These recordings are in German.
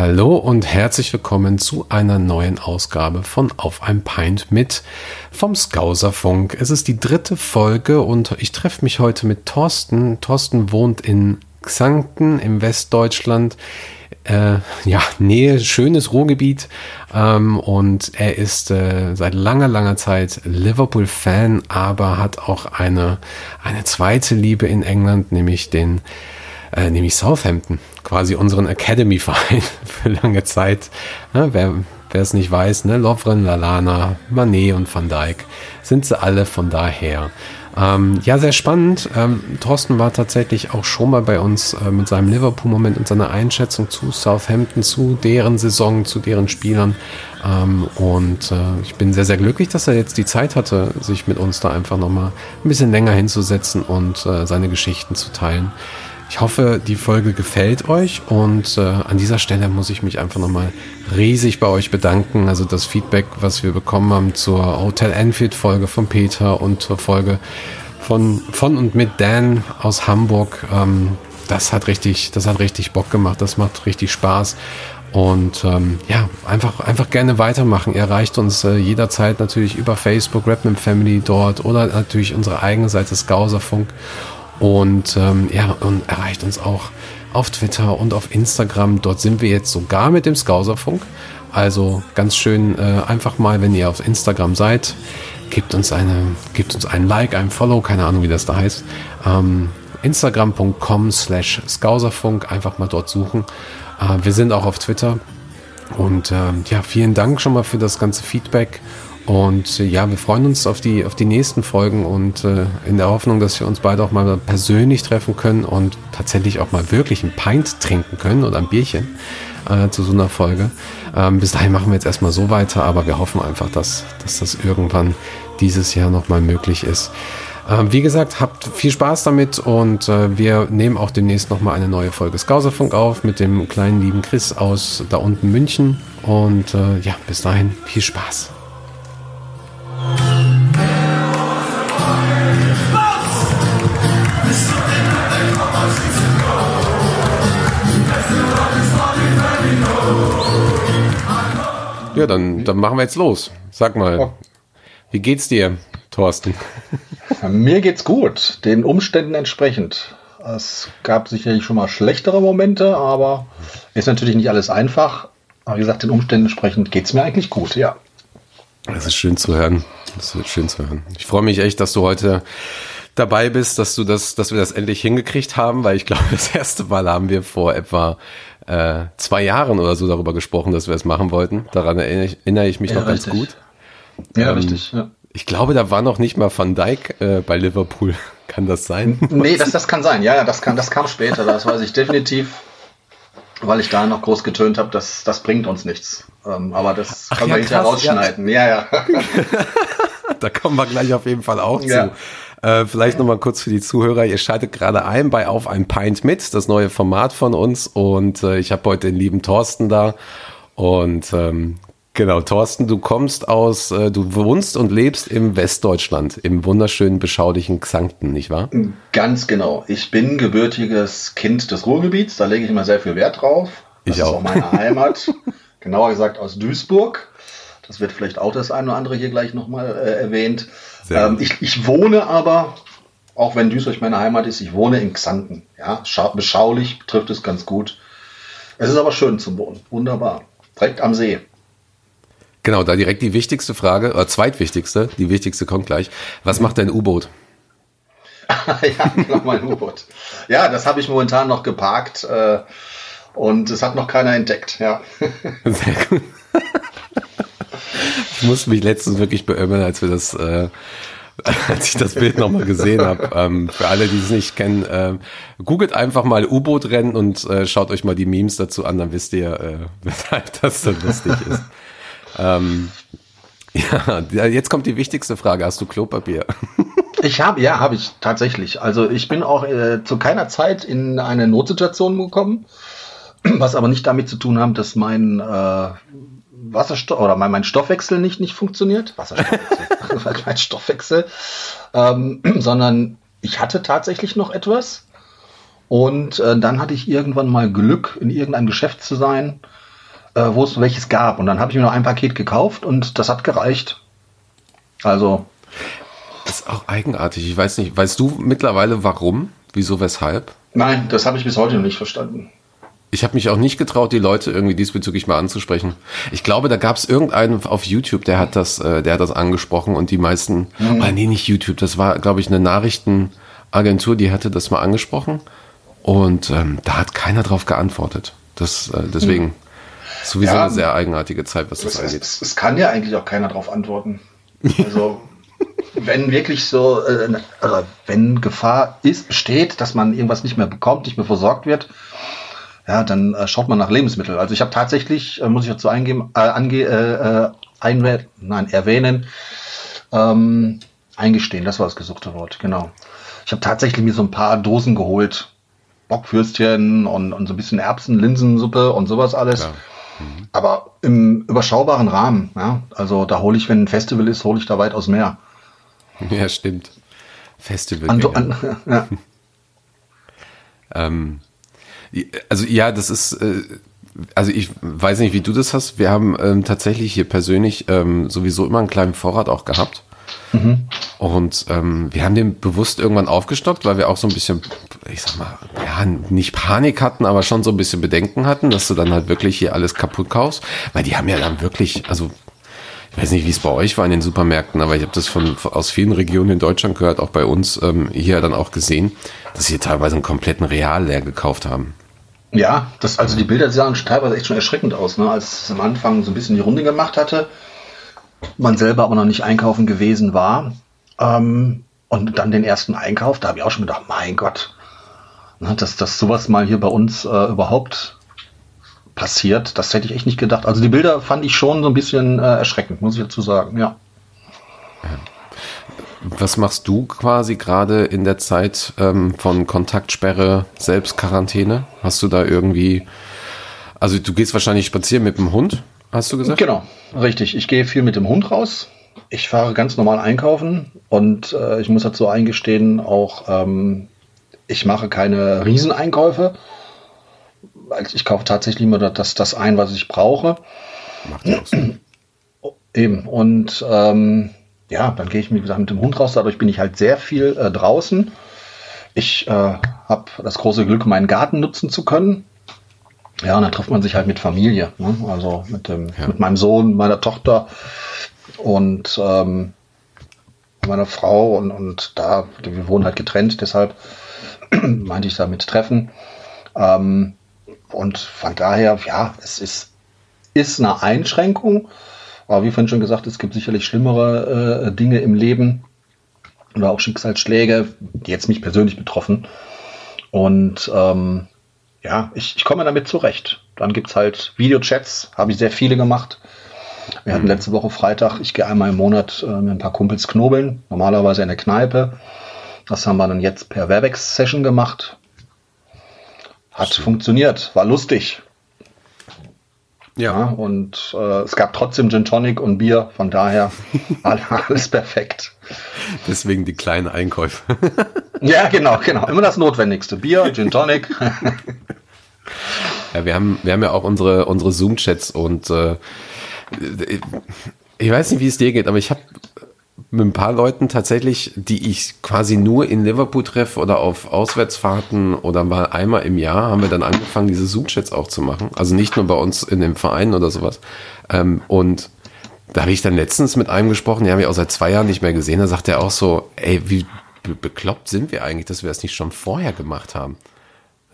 Hallo und herzlich willkommen zu einer neuen Ausgabe von Auf ein Pint mit vom Skauserfunk. Es ist die dritte Folge und ich treffe mich heute mit Thorsten. Thorsten wohnt in Xanten im Westdeutschland. Äh, ja, Nähe, schönes Ruhrgebiet. Ähm, und er ist äh, seit langer, langer Zeit Liverpool-Fan, aber hat auch eine, eine zweite Liebe in England, nämlich den äh, nämlich Southampton, quasi unseren Academy-Verein für lange Zeit. Ja, wer wer es nicht weiß, ne, Lovren, Lalana, Manet und Van Dijk sind sie alle von daher. Ähm, ja, sehr spannend. Ähm, Thorsten war tatsächlich auch schon mal bei uns äh, mit seinem Liverpool-Moment und seiner Einschätzung zu Southampton, zu deren Saison, zu deren Spielern. Ähm, und äh, ich bin sehr, sehr glücklich, dass er jetzt die Zeit hatte, sich mit uns da einfach nochmal ein bisschen länger hinzusetzen und äh, seine Geschichten zu teilen. Ich hoffe, die Folge gefällt euch und äh, an dieser Stelle muss ich mich einfach nochmal riesig bei euch bedanken. Also das Feedback, was wir bekommen haben zur Hotel Enfield Folge von Peter und zur Folge von, von und mit Dan aus Hamburg, ähm, das hat richtig, das hat richtig Bock gemacht, das macht richtig Spaß. Und ähm, ja, einfach, einfach gerne weitermachen. Ihr erreicht uns äh, jederzeit natürlich über Facebook, Rapman Family dort oder natürlich unsere eigene Seite Skauserfunk. Und ähm, ja, und erreicht uns auch auf Twitter und auf Instagram. Dort sind wir jetzt sogar mit dem Skauserfunk. Also ganz schön äh, einfach mal, wenn ihr auf Instagram seid, gebt uns eine, gebt uns ein Like, ein Follow, keine Ahnung, wie das da heißt. Ähm, Instagram.com slash Skauserfunk, einfach mal dort suchen. Äh, wir sind auch auf Twitter. Und ähm, ja, vielen Dank schon mal für das ganze Feedback. Und äh, ja, wir freuen uns auf die, auf die nächsten Folgen und äh, in der Hoffnung, dass wir uns beide auch mal persönlich treffen können und tatsächlich auch mal wirklich ein Pint trinken können oder ein Bierchen äh, zu so einer Folge. Ähm, bis dahin machen wir jetzt erstmal so weiter, aber wir hoffen einfach, dass, dass das irgendwann dieses Jahr nochmal möglich ist. Ähm, wie gesagt, habt viel Spaß damit und äh, wir nehmen auch demnächst nochmal eine neue Folge Skauserfunk auf mit dem kleinen lieben Chris aus da unten München. Und äh, ja, bis dahin viel Spaß. Ja, dann, dann machen wir jetzt los. Sag mal, oh. wie geht's dir, Thorsten? Mir geht's gut, den Umständen entsprechend. Es gab sicherlich schon mal schlechtere Momente, aber ist natürlich nicht alles einfach. Aber wie gesagt, den Umständen entsprechend geht's mir eigentlich gut, ja. Das ist schön zu hören. Das wird schön zu hören. Ich freue mich echt, dass du heute dabei bist, dass du das, dass wir das endlich hingekriegt haben, weil ich glaube, das erste Mal haben wir vor etwa äh, zwei Jahren oder so darüber gesprochen, dass wir es machen wollten. Daran erinnere ich, erinnere ich mich ja, noch richtig. ganz gut. Ja, ähm, richtig. Ja. Ich glaube, da war noch nicht mal Van Dijk äh, bei Liverpool. kann das sein? Nee, das, das kann sein. Ja, ja, das, kann, das kam später. Das weiß ich definitiv, weil ich da noch groß getönt habe, dass das bringt uns nichts. Ähm, aber das Ach, können ja, wir hinterher rausschneiden. Ja, ja. ja. da kommen wir gleich auf jeden Fall auch zu. Äh, vielleicht nochmal kurz für die Zuhörer. Ihr schaltet gerade ein bei Auf ein Pint mit, das neue Format von uns. Und äh, ich habe heute den lieben Thorsten da. Und ähm, genau, Thorsten, du kommst aus, äh, du wohnst und lebst im Westdeutschland, im wunderschönen, beschaulichen Xanten, nicht wahr? Ganz genau. Ich bin gebürtiges Kind des Ruhrgebiets, da lege ich immer sehr viel Wert drauf. Das ich ist auch. auch meine Heimat. Genauer gesagt aus Duisburg. Das wird vielleicht auch das eine oder andere hier gleich nochmal äh, erwähnt. Ähm, ich, ich wohne aber, auch wenn Duisburg meine Heimat ist, ich wohne in Xanten. Ja, beschaulich trifft es ganz gut. Es ist aber schön zum Wohnen. Wunderbar. Direkt am See. Genau, da direkt die wichtigste Frage, oder zweitwichtigste, die wichtigste kommt gleich. Was macht dein U-Boot? ja, genau, mein U-Boot. Ja, das habe ich momentan noch geparkt äh, und es hat noch keiner entdeckt. Ja. Sehr gut. Ich musste mich letztens wirklich beömmeln, als wir das, äh, als ich das Bild nochmal gesehen habe. Ähm, für alle, die es nicht kennen, äh, googelt einfach mal U-Boot-Rennen und äh, schaut euch mal die Memes dazu an, dann wisst ihr, äh, weshalb das so lustig ist. Ähm, ja, jetzt kommt die wichtigste Frage. Hast du Klopapier? Ich habe, ja, habe ich tatsächlich. Also ich bin auch äh, zu keiner Zeit in eine Notsituation gekommen, was aber nicht damit zu tun hat, dass mein äh, Wasserstoff oder mein, mein Stoffwechsel nicht, nicht funktioniert. Wasserstoffwechsel, mein Stoffwechsel. Ähm, sondern ich hatte tatsächlich noch etwas. Und äh, dann hatte ich irgendwann mal Glück, in irgendeinem Geschäft zu sein, äh, wo es welches gab. Und dann habe ich mir noch ein Paket gekauft und das hat gereicht. Also. Das ist auch eigenartig. Ich weiß nicht, weißt du mittlerweile warum? Wieso, weshalb? Nein, das habe ich bis heute noch nicht verstanden. Ich habe mich auch nicht getraut, die Leute irgendwie diesbezüglich mal anzusprechen. Ich glaube, da gab es irgendeinen auf YouTube, der hat das, äh, der hat das angesprochen und die meisten, mhm. oh, nee, nicht YouTube, das war, glaube ich, eine Nachrichtenagentur, die hatte das mal angesprochen und ähm, da hat keiner drauf geantwortet. Das, äh, deswegen mhm. Sowieso ja, eine sehr eigenartige Zeit, was das es, angeht. Es, es, kann ja eigentlich auch keiner drauf antworten. Also wenn wirklich so, äh, also wenn Gefahr ist, besteht, dass man irgendwas nicht mehr bekommt, nicht mehr versorgt wird, ja, dann äh, schaut man nach Lebensmitteln. Also ich habe tatsächlich, äh, muss ich dazu eingeben, äh, ange, äh, äh ein, nein, erwähnen, ähm, eingestehen, das war das gesuchte Wort, genau. Ich habe tatsächlich mir so ein paar Dosen geholt. Bockfürstchen und, und so ein bisschen Erbsen, Linsensuppe und sowas alles. Mhm. Aber im überschaubaren Rahmen. Ja? Also da hole ich, wenn ein Festival ist, hole ich da weitaus mehr. Ja, stimmt. Festival. An, an, ja. ähm, also ja, das ist, äh, also ich weiß nicht, wie du das hast. Wir haben ähm, tatsächlich hier persönlich ähm, sowieso immer einen kleinen Vorrat auch gehabt. Mhm. Und ähm, wir haben den bewusst irgendwann aufgestockt, weil wir auch so ein bisschen, ich sag mal, ja, nicht Panik hatten, aber schon so ein bisschen Bedenken hatten, dass du dann halt wirklich hier alles kaputt kaufst. Weil die haben ja dann wirklich, also ich weiß nicht, wie es bei euch war in den Supermärkten, aber ich habe das von, aus vielen Regionen in Deutschland gehört, auch bei uns ähm, hier dann auch gesehen, dass sie teilweise einen kompletten Real leer gekauft haben. Ja, das, also die Bilder sahen teilweise echt schon erschreckend aus, ne? als es am Anfang so ein bisschen die Runde gemacht hatte, man selber aber noch nicht einkaufen gewesen war. Ähm, und dann den ersten Einkauf, da habe ich auch schon gedacht, mein Gott, ne, dass, dass sowas mal hier bei uns äh, überhaupt passiert. Das hätte ich echt nicht gedacht. Also die Bilder fand ich schon so ein bisschen äh, erschreckend, muss ich dazu sagen, ja. Was machst du quasi gerade in der Zeit ähm, von Kontaktsperre, Selbstquarantäne? Hast du da irgendwie, also du gehst wahrscheinlich spazieren mit dem Hund, hast du gesagt? Genau, richtig. Ich gehe viel mit dem Hund raus. Ich fahre ganz normal einkaufen und äh, ich muss dazu eingestehen, auch ähm, ich mache keine Rieseneinkäufe ich kaufe tatsächlich immer das, das ein, was ich brauche. Macht ja Sinn. Eben. Und ähm, ja, dann gehe ich wie gesagt, mit dem Hund raus. Dadurch bin ich halt sehr viel äh, draußen. Ich äh, habe das große Glück, meinen Garten nutzen zu können. Ja, und dann trifft man sich halt mit Familie. Ne? Also mit, dem, ja. mit meinem Sohn, meiner Tochter und ähm, meiner Frau. Und, und da, wir wohnen halt getrennt, deshalb meinte ich damit treffen. Ähm, und von daher, ja, es ist, ist eine Einschränkung. Aber wie vorhin schon gesagt, es gibt sicherlich schlimmere äh, Dinge im Leben oder auch Schicksalsschläge, die jetzt mich persönlich betroffen. Und ähm, ja, ich, ich komme damit zurecht. Dann gibt es halt Videochats, habe ich sehr viele gemacht. Wir hatten mhm. letzte Woche Freitag, ich gehe einmal im Monat äh, mit ein paar Kumpels knobeln, normalerweise in der Kneipe. Das haben wir dann jetzt per Webex-Session gemacht. Hat Schön. funktioniert, war lustig. Ja. ja und äh, es gab trotzdem Gin Tonic und Bier, von daher alles perfekt. Deswegen die kleinen Einkäufe. ja, genau, genau. Immer das Notwendigste. Bier, Gin Tonic. ja, wir haben, wir haben ja auch unsere, unsere Zoom-Chats und äh, ich weiß nicht, wie es dir geht, aber ich habe mit ein paar Leuten tatsächlich, die ich quasi nur in Liverpool treffe oder auf Auswärtsfahrten oder mal einmal im Jahr, haben wir dann angefangen, diese Zoom-Chats auch zu machen. Also nicht nur bei uns in dem Verein oder sowas. Ähm, und da habe ich dann letztens mit einem gesprochen, den habe ich auch seit zwei Jahren nicht mehr gesehen. Da sagt er auch so, ey, wie bekloppt sind wir eigentlich, dass wir das nicht schon vorher gemacht haben?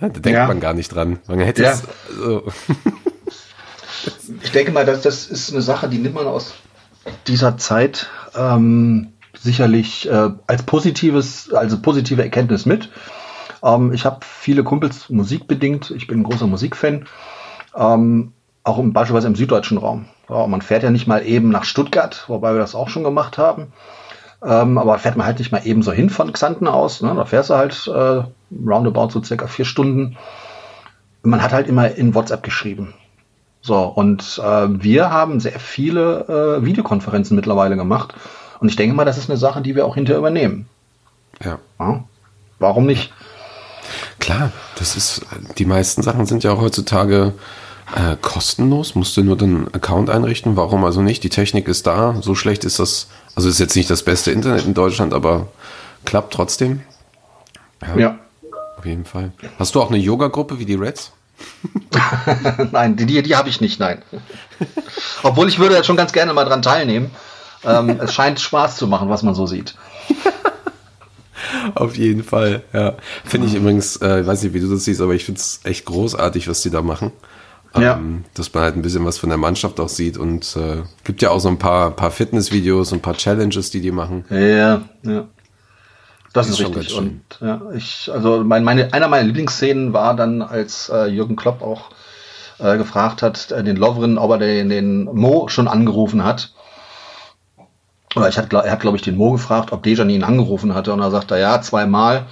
Da denkt ja. man gar nicht dran. Man hätte ja. es. So. ich denke mal, das, das ist eine Sache, die nimmt man aus dieser Zeit ähm, sicherlich äh, als positives, also positive Erkenntnis mit. Ähm, ich habe viele Kumpels musikbedingt. Ich bin ein großer Musikfan. Ähm, auch im, beispielsweise im süddeutschen Raum. Ja, man fährt ja nicht mal eben nach Stuttgart, wobei wir das auch schon gemacht haben. Ähm, aber fährt man halt nicht mal eben so hin von Xanten aus. Ne? Da fährst du halt äh, roundabout so circa vier Stunden. Man hat halt immer in WhatsApp geschrieben. So, und äh, wir haben sehr viele äh, Videokonferenzen mittlerweile gemacht. Und ich denke mal, das ist eine Sache, die wir auch hinterher übernehmen. Ja. ja. Warum nicht? Klar, das ist, die meisten Sachen sind ja auch heutzutage Äh, kostenlos, musst du nur den Account einrichten. Warum also nicht? Die Technik ist da. So schlecht ist das. Also ist jetzt nicht das beste Internet in Deutschland, aber klappt trotzdem. Ja. ja. Auf jeden Fall. Hast du auch eine Yoga-Gruppe wie die Reds? nein, die, die habe ich nicht, nein. Obwohl ich würde jetzt schon ganz gerne mal dran teilnehmen. Ähm, es scheint Spaß zu machen, was man so sieht. Auf jeden Fall, ja. Finde ich übrigens, äh, ich weiß nicht, wie du das siehst, aber ich finde es echt großartig, was die da machen. Ja. Ähm, dass man halt ein bisschen was von der Mannschaft auch sieht und äh, gibt ja auch so ein paar, paar Fitnessvideos und ein paar Challenges, die die machen. Ja, ja. Das, ist, ist richtig. Und ja, ich, also mein, meine, einer meiner Lieblingsszenen war dann, als äh, Jürgen Klopp auch äh, gefragt hat, äh, den Lovren, ob er den, den Mo schon angerufen hat. Oder ich hat, er hat, glaube ich, den Mo gefragt, ob Dejan ihn angerufen hatte. Und er sagte, ja, zweimal.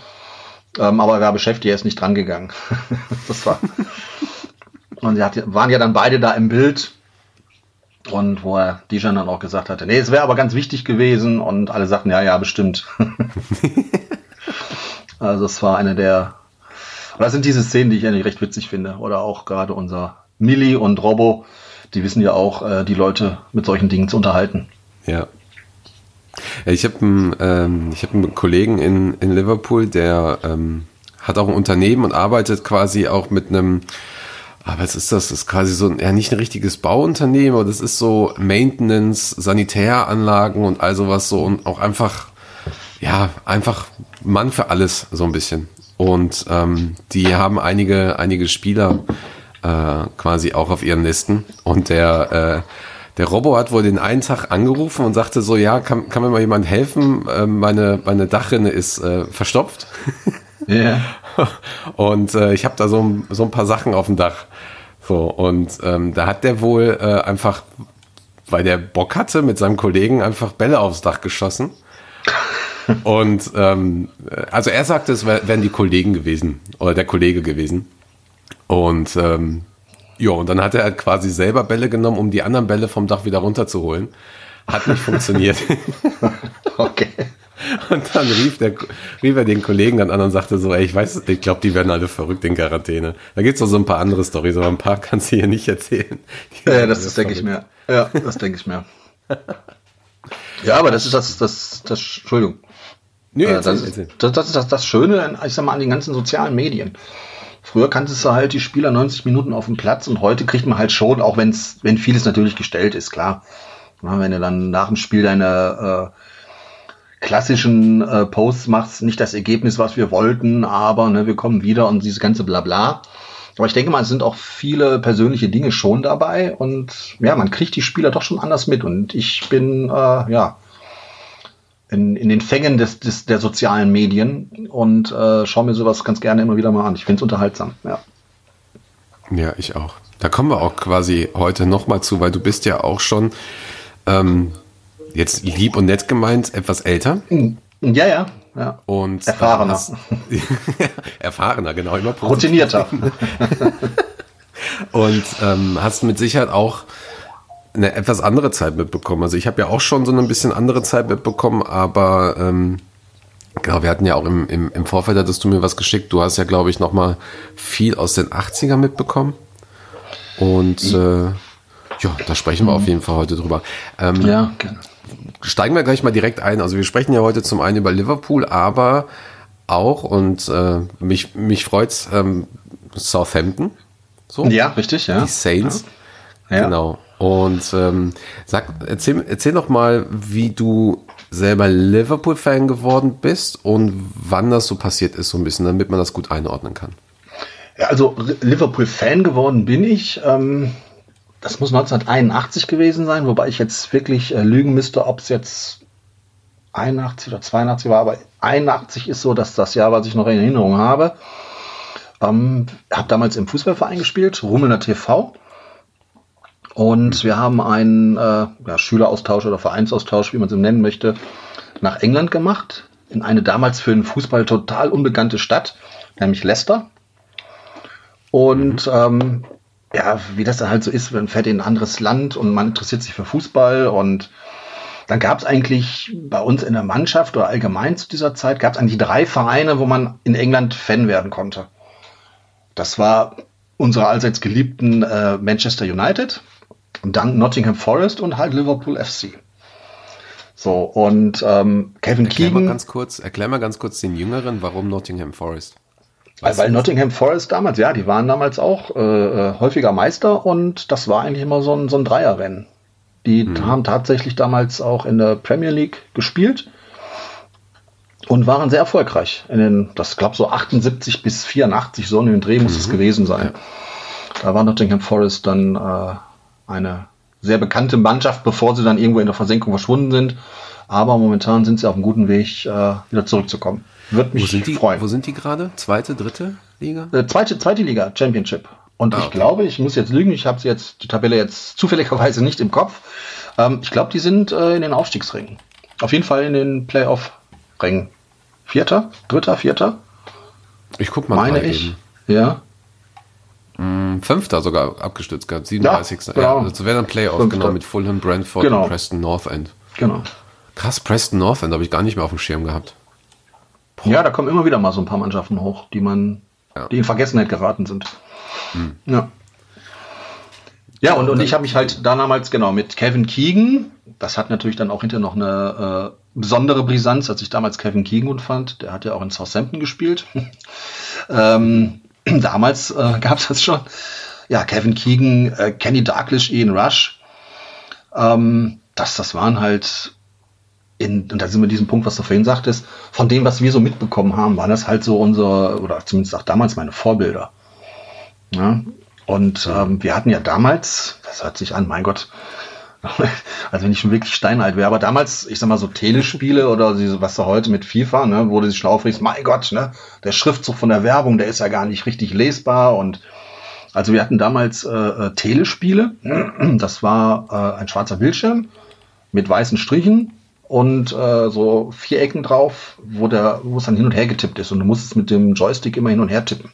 Ähm, aber er war beschäftigt, er ist nicht drangegangen. das war. Und sie hat, waren ja dann beide da im Bild. Und wo er Dijan dann auch gesagt hatte, nee, es wäre aber ganz wichtig gewesen. Und alle sagten, ja, ja, bestimmt. also es war eine der, das sind diese Szenen, die ich eigentlich recht witzig finde. Oder auch gerade unser Milli und Robbo, die wissen ja auch, äh, die Leute mit solchen Dingen zu unterhalten. Ja. Ich habe einen, ähm, hab einen Kollegen in, in Liverpool, der ähm, hat auch ein Unternehmen und arbeitet quasi auch mit einem aber was ist das? Das ist quasi so, ja, nicht ein richtiges Bauunternehmen, aber das ist so Maintenance, Sanitäranlagen und all sowas so und auch einfach, ja, einfach Mann für alles, so ein bisschen. Und ähm, die haben einige, einige Spieler äh, quasi auch auf ihren Listen. Und der, äh, der Robo hat wohl den einen Tag angerufen und sagte so, ja, kann, kann mir mal jemand helfen? Äh, meine, meine Dachrinne ist äh, verstopft. Ja. Yeah. Und äh, ich habe da so, so ein paar Sachen auf dem Dach. So, und ähm, da hat der wohl äh, einfach, weil der Bock hatte, mit seinem Kollegen einfach Bälle aufs Dach geschossen. und ähm, also er sagte, es wären die Kollegen gewesen oder der Kollege gewesen. Und ähm, ja, und dann hat er halt quasi selber Bälle genommen, um die anderen Bälle vom Dach wieder runterzuholen. Hat nicht funktioniert. okay. Und dann rief, der, rief er den Kollegen dann an und sagte so, ey, ich weiß, ich glaube, die werden alle verrückt in Quarantäne. Da gibt es noch so ein paar andere Storys, aber ein paar kannst du hier nicht erzählen. Ja, das, das denke ich mir. Ja, das denke ich mir. ja, aber das ist das, das, das, Entschuldigung. Nee, äh, das, ist, das, das, ist das, das Schöne, ich sag mal, an den ganzen sozialen Medien. Früher kanntest du halt die Spieler 90 Minuten auf dem Platz und heute kriegt man halt schon, auch wenn's, wenn vieles natürlich gestellt ist, klar. Wenn du dann nach dem Spiel deine äh, klassischen äh, Posts machst, nicht das Ergebnis, was wir wollten, aber ne, wir kommen wieder und dieses ganze Blabla. Aber ich denke mal, es sind auch viele persönliche Dinge schon dabei und ja, man kriegt die Spieler doch schon anders mit und ich bin äh, ja in, in den Fängen des, des, der sozialen Medien und äh, schaue mir sowas ganz gerne immer wieder mal an. Ich finde es unterhaltsam, ja. Ja, ich auch. Da kommen wir auch quasi heute nochmal zu, weil du bist ja auch schon ähm, jetzt lieb und nett gemeint, etwas älter. Ja, ja. ja. Und erfahrener. Hast, erfahrener, genau, immer Routinierter. und ähm, hast mit Sicherheit auch eine etwas andere Zeit mitbekommen. Also ich habe ja auch schon so ein bisschen andere Zeit mitbekommen, aber ähm, genau, wir hatten ja auch im, im, im Vorfeld, hattest du mir was geschickt. Du hast ja, glaube ich, noch mal viel aus den 80ern mitbekommen. Und äh, ja, da sprechen wir auf jeden Fall heute drüber. Ähm, ja, gerne steigen wir gleich mal direkt ein. Also wir sprechen ja heute zum einen über Liverpool, aber auch, und äh, mich, mich freut's, ähm, Southampton. So. Ja, richtig, ja. Die Saints. Ja. Genau. Und ähm, sag, erzähl, erzähl doch mal, wie du selber Liverpool-Fan geworden bist und wann das so passiert ist, so ein bisschen, damit man das gut einordnen kann. Ja, also Liverpool-Fan geworden bin ich. Ähm, das muss 1981 gewesen sein, wobei ich jetzt wirklich äh, lügen müsste, ob es jetzt 81 oder 82 war, aber 81 ist so, dass das Jahr, was ich noch in Erinnerung habe. Ähm, habe damals im Fußballverein gespielt, Rummelner TV. Und wir haben einen äh, ja, Schüleraustausch oder Vereinsaustausch, wie man es nennen möchte, nach England gemacht. In eine damals für den Fußball total unbekannte Stadt, nämlich Leicester. Und ähm, ja, wie das dann halt so ist, man fährt in ein anderes Land und man interessiert sich für Fußball und dann gab es eigentlich bei uns in der Mannschaft oder allgemein zu dieser Zeit, gab es eigentlich drei Vereine, wo man in England Fan werden konnte. Das war unsere allseits geliebten äh, Manchester United, dann Nottingham Forest und halt Liverpool FC. So, und ähm, Kevin erklär Keegan. Mal ganz kurz, erklär mal ganz kurz den Jüngeren, warum Nottingham Forest? Weil, weil Nottingham Forest damals, ja, die waren damals auch äh, äh, häufiger Meister und das war eigentlich immer so ein, so ein Dreierrennen. Die hm. haben tatsächlich damals auch in der Premier League gespielt und waren sehr erfolgreich. In den, das glaube so 78 bis 84 so in den Dreh muss mhm. es gewesen sein. Ja. Da war Nottingham Forest dann äh, eine sehr bekannte Mannschaft, bevor sie dann irgendwo in der Versenkung verschwunden sind. Aber momentan sind sie auf einem guten Weg, äh, wieder zurückzukommen. Wird mich wo sind die, freuen. Wo sind die gerade? Zweite, dritte Liga? Äh, zweite, zweite Liga, Championship. Und ah, ich okay. glaube, ich muss jetzt lügen, ich habe jetzt die Tabelle jetzt zufälligerweise nicht im Kopf. Ähm, ich glaube, die sind äh, in den Aufstiegsringen. Auf jeden Fall in den Playoff-Ringen. Vierter, dritter, vierter? Ich guck mal. Meine ich. Eben. Ja. Mm, Fünfter sogar abgestürzt gehabt, 37. Ja, genau. ja, das wäre dann Playoff, Fünfter. genau, mit Fulham, Brentford genau. und Preston North End. Genau. Krass, Preston North End habe ich gar nicht mehr auf dem Schirm gehabt. Ja, da kommen immer wieder mal so ein paar Mannschaften hoch, die man, ja. die in Vergessenheit geraten sind. Hm. Ja. Ja, und, und ich habe mich halt damals, genau, mit Kevin Keegan, das hat natürlich dann auch hinterher noch eine äh, besondere Brisanz, als ich damals Kevin Keegan fand. Der hat ja auch in Southampton gespielt. ähm, damals äh, gab es das schon. Ja, Kevin Keegan, äh, Kenny Darklish, Ian Rush. Ähm, das, das waren halt, in, und da sind wir diesem Punkt, was du vorhin sagtest, von dem, was wir so mitbekommen haben, waren das halt so unsere, oder zumindest auch damals meine Vorbilder. Ja? Und ähm, wir hatten ja damals, das hört sich an, mein Gott, also wenn ich schon wirklich steinalt wäre, aber damals, ich sag mal so Telespiele oder was da heute mit FIFA, ne, wo du sich schon aufregst, mein Gott, ne, der Schriftzug von der Werbung, der ist ja gar nicht richtig lesbar und also wir hatten damals äh, äh Telespiele, das war äh, ein schwarzer Bildschirm mit weißen Strichen und äh, so Vierecken drauf, wo der, wo es dann hin und her getippt ist und du musstest mit dem Joystick immer hin und her tippen.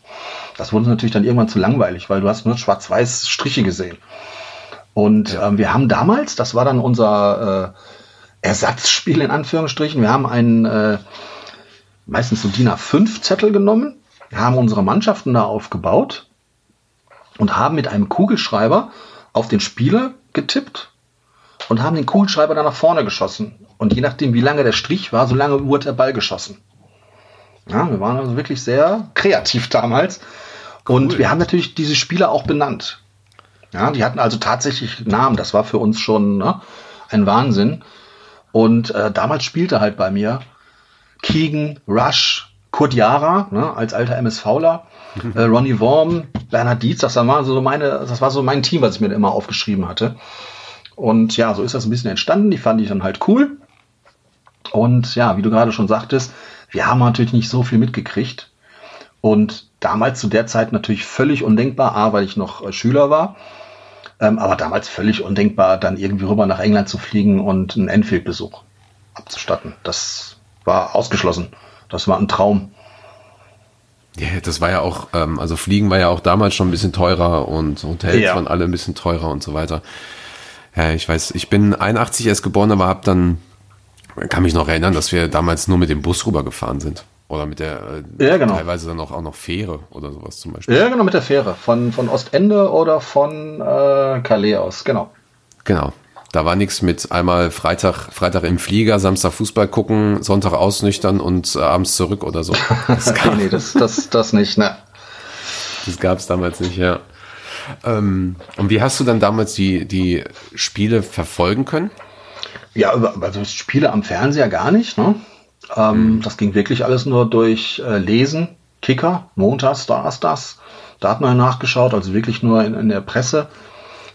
Das wurde natürlich dann irgendwann zu langweilig, weil du hast nur schwarz-weiß Striche gesehen. Und ja. ähm, wir haben damals, das war dann unser äh, Ersatzspiel in Anführungsstrichen, wir haben einen äh, meistens so DIN A5 Zettel genommen, haben unsere Mannschaften da aufgebaut und haben mit einem Kugelschreiber auf den Spieler getippt und haben den Kugelschreiber dann nach vorne geschossen. Und je nachdem, wie lange der Strich war, so lange wurde der Ball geschossen. Ja, wir waren also wirklich sehr kreativ damals. Cool. Und wir haben natürlich diese Spieler auch benannt. Ja, die hatten also tatsächlich Namen. Das war für uns schon ne, ein Wahnsinn. Und äh, damals spielte halt bei mir Keegan, Rush, Kurt Jara ne, als alter MSVler, äh, Ronnie Worm, Bernhard Dietz. Das war so meine, das war so mein Team, was ich mir immer aufgeschrieben hatte. Und ja, so ist das ein bisschen entstanden. Die fand ich dann halt cool. Und ja, wie du gerade schon sagtest, wir haben natürlich nicht so viel mitgekriegt. Und damals zu der Zeit natürlich völlig undenkbar, A, weil ich noch äh, Schüler war ähm, aber damals völlig undenkbar, dann irgendwie rüber nach England zu fliegen und einen Enfield-Besuch abzustatten. Das war ausgeschlossen. Das war ein Traum. Ja, das war ja auch, ähm, also Fliegen war ja auch damals schon ein bisschen teurer und Hotels ja. waren alle ein bisschen teurer und so weiter. Ja, ich weiß, ich bin 81 erst geboren, aber hab dann, kann mich noch erinnern, dass wir damals nur mit dem Bus rübergefahren sind. Oder mit der äh, ja, genau. teilweise dann auch, auch noch Fähre oder sowas zum Beispiel. Ja, genau, mit der Fähre. Von, von Ostende oder von äh, Calais aus, genau. Genau. Da war nichts mit einmal Freitag, Freitag im Flieger, Samstag Fußball gucken, Sonntag ausnüchtern und äh, abends zurück oder so. Das gab, nee, das, das, das nicht, ne? Das gab es damals nicht, ja. Ähm, und wie hast du dann damals die, die Spiele verfolgen können? Ja, also Spiele am Fernseher gar nicht, ne? Ähm, mhm. Das ging wirklich alles nur durch äh, Lesen, Kicker, montags, das. Da hat man nachgeschaut, also wirklich nur in, in der Presse,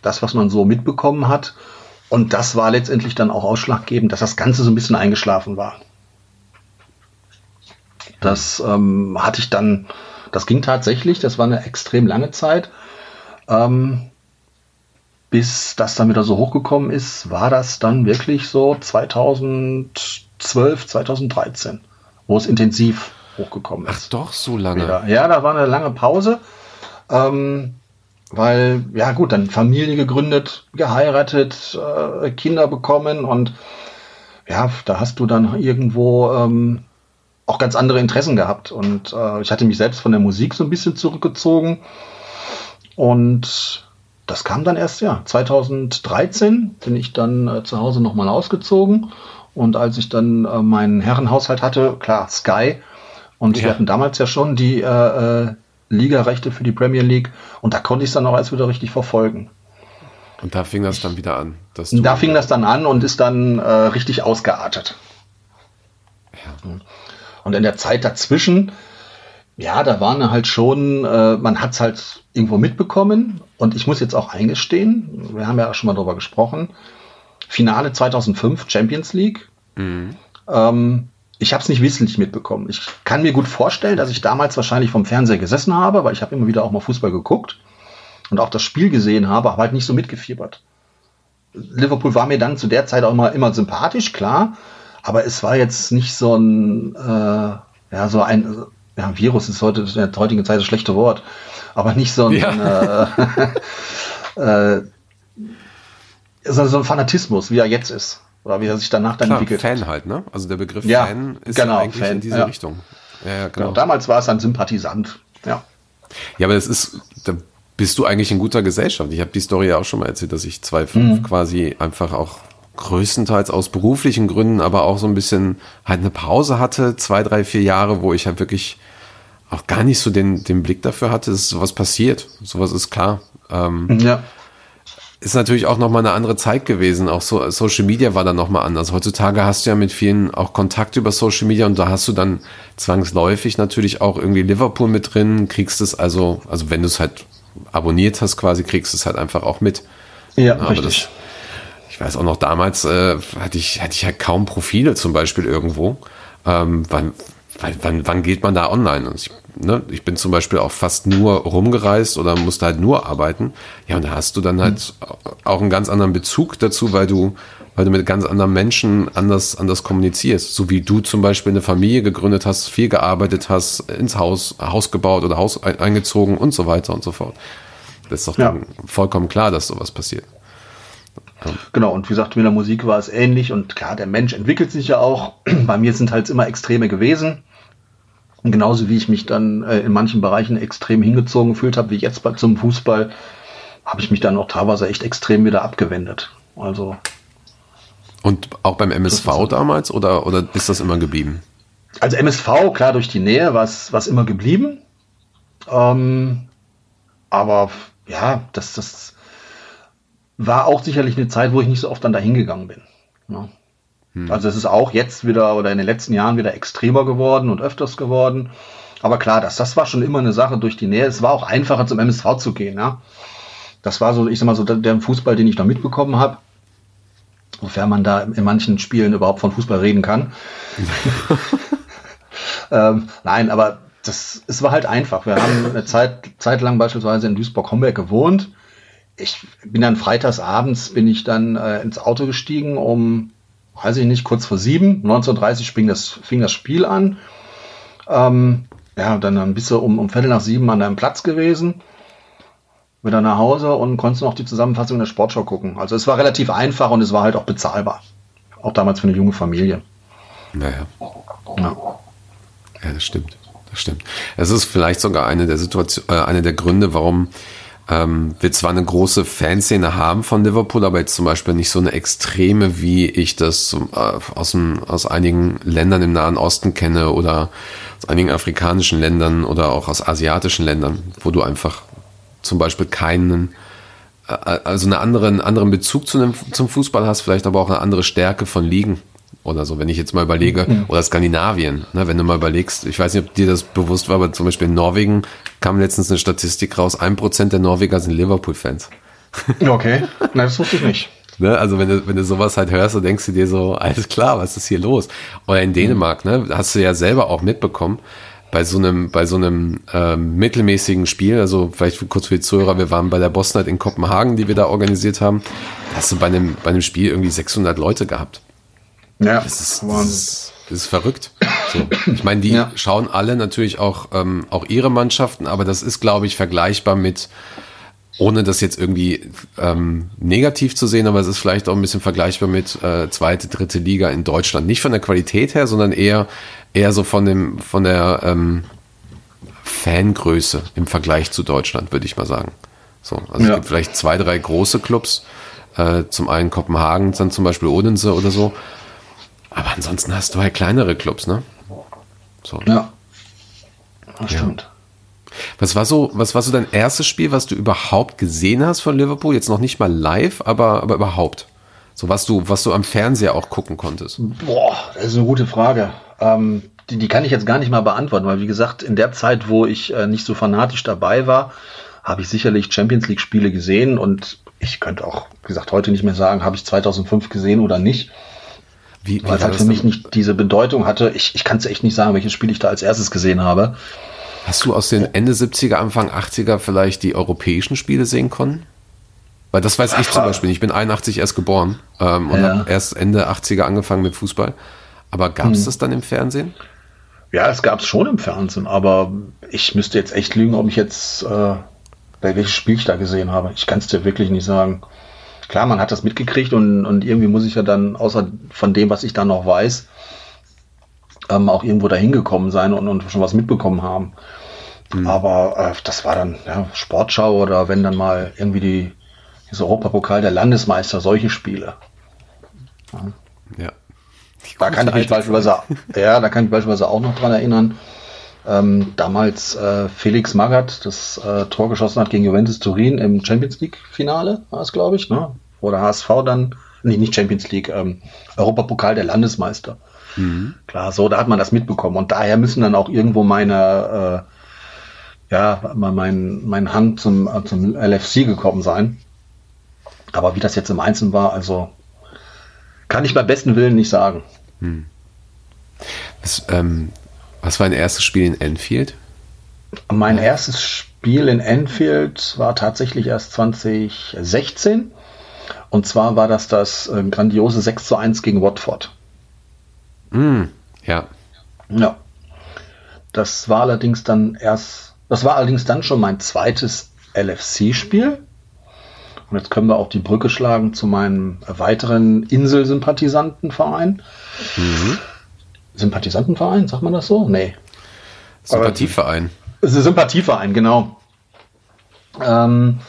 das, was man so mitbekommen hat. Und das war letztendlich dann auch ausschlaggebend, dass das Ganze so ein bisschen eingeschlafen war. Das ähm, hatte ich dann, das ging tatsächlich, das war eine extrem lange Zeit. Ähm, bis das dann wieder so hochgekommen ist, war das dann wirklich so 2000, 2012, 2013, wo es intensiv hochgekommen ist. Ach doch, so lange. Ja, ja da war eine lange Pause. Ähm, weil, ja gut, dann Familie gegründet, geheiratet, äh, Kinder bekommen und ja, da hast du dann irgendwo ähm, auch ganz andere Interessen gehabt. Und äh, ich hatte mich selbst von der Musik so ein bisschen zurückgezogen. Und das kam dann erst, ja, 2013 bin ich dann äh, zu Hause nochmal ausgezogen. Und als ich dann äh, meinen Herrenhaushalt hatte, klar, Sky. Und ja. wir hatten damals ja schon die äh, äh Ligarechte für die Premier League. Und da konnte ich es dann auch erst wieder richtig verfolgen. Und da fing das dann wieder an. da fing das dann an und ist dann äh, richtig ausgeartet. Ja. Und in der Zeit dazwischen, ja, da waren halt schon, äh, man hat es halt irgendwo mitbekommen. Und ich muss jetzt auch eingestehen, wir haben ja schon mal darüber gesprochen, Finale 2005 Champions League. Mhm. Ähm, ich habe es nicht wissentlich mitbekommen. Ich kann mir gut vorstellen, dass ich damals wahrscheinlich vom Fernseher gesessen habe, weil ich habe immer wieder auch mal Fußball geguckt und auch das Spiel gesehen habe, aber halt nicht so mitgefiebert. Liverpool war mir dann zu der Zeit auch immer, immer sympathisch, klar, aber es war jetzt nicht so ein, äh, ja, so ein, ja, Virus ist heute in der heutigen Zeit das schlechte Wort, aber nicht so ein, ja. äh, äh, so, so ein Fanatismus, wie er jetzt ist. Oder wie er sich danach dann Klar, entwickelt. Fan halt, ne? Also der Begriff ja, Fan ist genau, eigentlich Fan, in diese ja. Richtung. Ja, ja, genau. genau. Damals war es ein Sympathisant, ja. Ja, aber das ist, da bist du eigentlich in guter Gesellschaft. Ich habe die Story ja auch schon mal erzählt, dass ich 2,5 mhm. quasi einfach auch größtenteils aus beruflichen Gründen, aber auch so ein bisschen halt eine Pause hatte, zwei, drei, vier Jahre, wo ich halt wirklich auch gar nicht so den, den Blick dafür hatte, dass sowas passiert. Sowas ist klar. Ähm, ja ist natürlich auch nochmal eine andere Zeit gewesen. Auch so, Social Media war dann nochmal anders. Heutzutage hast du ja mit vielen auch Kontakt über Social Media und da hast du dann zwangsläufig natürlich auch irgendwie Liverpool mit drin, kriegst es also, also wenn du es halt abonniert hast quasi, kriegst du es halt einfach auch mit. Ja, Aber richtig. Das, ich weiß auch noch damals, äh, hatte ich, hatte ich halt kaum Profile zum Beispiel irgendwo. Ähm, wann, wann, wann geht man da online? Und ich ne, ich bin zum Beispiel auch fast nur rumgereist oder musste halt nur arbeiten. Ja, und da hast du dann halt auch einen ganz anderen Bezug dazu, weil du, weil du mit ganz anderen Menschen anders, anders kommunizierst. So wie du zum Beispiel eine Familie gegründet hast, viel gearbeitet hast, ins Haus, Haus gebaut oder Haus eingezogen und so weiter und so fort. Das ist doch ja. vollkommen klar, dass sowas passiert. Genau, und wie gesagt, mit der Musik war es ähnlich und klar, der Mensch entwickelt sich ja auch. Bei mir sind halt immer Extreme gewesen. Und genauso wie ich mich dann äh, in manchen Bereichen extrem hingezogen gefühlt habe, wie jetzt bei, zum Fußball, habe ich mich dann auch teilweise echt extrem wieder abgewendet. Also. Und auch beim MSV damals oder, oder ist das immer geblieben? Also MSV, klar, durch die Nähe war es immer geblieben. Ähm, aber ja, das, das war auch sicherlich eine Zeit, wo ich nicht so oft dann dahin gegangen bin. Ne? Hm. Also es ist auch jetzt wieder oder in den letzten Jahren wieder extremer geworden und öfters geworden. Aber klar, das, das war schon immer eine Sache durch die Nähe. Es war auch einfacher zum MSV zu gehen. Ja? Das war so, ich sag mal so, der Fußball, den ich noch mitbekommen habe. Sofern man da in manchen Spielen überhaupt von Fußball reden kann. ähm, nein, aber das, es war halt einfach. Wir haben eine Zeit, Zeit lang beispielsweise in Duisburg-Homberg gewohnt. Ich bin dann freitags abends bin ich dann äh, ins Auto gestiegen, um weiß ich nicht, kurz vor sieben, 19.30 fing das, fing das Spiel an. Ähm, ja, dann ein bisschen um, um Viertel nach sieben an deinem Platz gewesen. Wieder nach Hause und konntest noch die Zusammenfassung der Sportschau gucken. Also es war relativ einfach und es war halt auch bezahlbar. Auch damals für eine junge Familie. Naja. Ja. ja, das stimmt. Das stimmt. Es ist vielleicht sogar eine der Situation, äh, eine der Gründe, warum ähm, wir zwar eine große Fanszene haben von Liverpool, aber jetzt zum Beispiel nicht so eine extreme, wie ich das äh, aus, dem, aus einigen Ländern im Nahen Osten kenne oder aus einigen afrikanischen Ländern oder auch aus asiatischen Ländern, wo du einfach zum Beispiel keinen, äh, also einen anderen, anderen Bezug zu einem, zum Fußball hast, vielleicht aber auch eine andere Stärke von Ligen oder so, wenn ich jetzt mal überlege, mhm. oder Skandinavien, ne, wenn du mal überlegst, ich weiß nicht, ob dir das bewusst war, aber zum Beispiel in Norwegen kam letztens eine Statistik raus, ein Prozent der Norweger sind Liverpool-Fans. Okay, nein, das wusste ich nicht. Ne, also wenn du, wenn du sowas halt hörst, dann denkst du dir so, alles klar, was ist hier los? Oder in Dänemark, ne, hast du ja selber auch mitbekommen, bei so einem, bei so einem ähm, mittelmäßigen Spiel, also vielleicht kurz für die Zuhörer, wir waren bei der Boss Night in Kopenhagen, die wir da organisiert haben, hast du bei einem, bei einem Spiel irgendwie 600 Leute gehabt. Ja, das ist, das ist, das ist verrückt. So. Ich meine, die ja. schauen alle natürlich auch, ähm, auch ihre Mannschaften, aber das ist, glaube ich, vergleichbar mit, ohne das jetzt irgendwie ähm, negativ zu sehen, aber es ist vielleicht auch ein bisschen vergleichbar mit äh, zweite, dritte Liga in Deutschland. Nicht von der Qualität her, sondern eher, eher so von dem, von der ähm, Fangröße im Vergleich zu Deutschland, würde ich mal sagen. So, also ja. es gibt vielleicht zwei, drei große Clubs. Äh, zum einen Kopenhagen, dann zum Beispiel Odense oder so. Aber ansonsten hast du halt kleinere Clubs, ne? So. Ja. Das stimmt. Ja. Was war so, was war so dein erstes Spiel, was du überhaupt gesehen hast von Liverpool? Jetzt noch nicht mal live, aber, aber überhaupt. So was du, was du am Fernseher auch gucken konntest. Boah, das ist eine gute Frage. Ähm, die, die kann ich jetzt gar nicht mal beantworten, weil wie gesagt, in der Zeit, wo ich äh, nicht so fanatisch dabei war, habe ich sicherlich Champions League Spiele gesehen und ich könnte auch, wie gesagt, heute nicht mehr sagen, habe ich 2005 gesehen oder nicht. Wie, wie weil es halt für mich nicht diese Bedeutung hatte. Ich, ich kann es echt nicht sagen, welches Spiel ich da als erstes gesehen habe. Hast du aus den Ende 70er, Anfang 80er vielleicht die europäischen Spiele sehen können? Weil das weiß ich zum Beispiel. Ich bin 81 erst geboren ähm, und ja. habe erst Ende 80er angefangen mit Fußball. Aber gab es hm. das dann im Fernsehen? Ja, es gab es schon im Fernsehen, aber ich müsste jetzt echt lügen, ob ich jetzt, äh, welches Spiel ich da gesehen habe. Ich kann es dir wirklich nicht sagen. Klar, man hat das mitgekriegt und, und irgendwie muss ich ja dann, außer von dem, was ich da noch weiß, ähm, auch irgendwo dahin gekommen sein und, und schon was mitbekommen haben. Mhm. Aber äh, das war dann ja, Sportschau oder wenn dann mal irgendwie die, das Europapokal der Landesmeister, solche Spiele. Ja. ja. Da kann ich mich beispielsweise, ja, da kann ich beispielsweise auch noch dran erinnern. Ähm, damals äh, Felix Magath das äh, Tor geschossen hat gegen Juventus Turin im Champions League Finale, war es glaube ich, ne? Wo der HSV dann, nee, nicht Champions League, ähm, Europapokal der Landesmeister. Mhm. Klar, so, da hat man das mitbekommen. Und daher müssen dann auch irgendwo meine, äh, ja, mein, mein Hand zum, äh, zum LFC gekommen sein. Aber wie das jetzt im Einzelnen war, also kann ich beim besten Willen nicht sagen. Hm. Was, ähm, was war dein erstes Spiel in Enfield? Mein erstes Spiel in Enfield war tatsächlich erst 2016. Und zwar war das das äh, grandiose 6 zu 1 gegen Watford. Mm, ja. Ja. Das war allerdings dann erst, das war allerdings dann schon mein zweites LFC-Spiel. Und jetzt können wir auch die Brücke schlagen zu meinem weiteren Inselsympathisantenverein. Mhm. Sympathisantenverein, sagt man das so? Nee. Sympathieverein. Es ist Sympathieverein, genau. Ähm,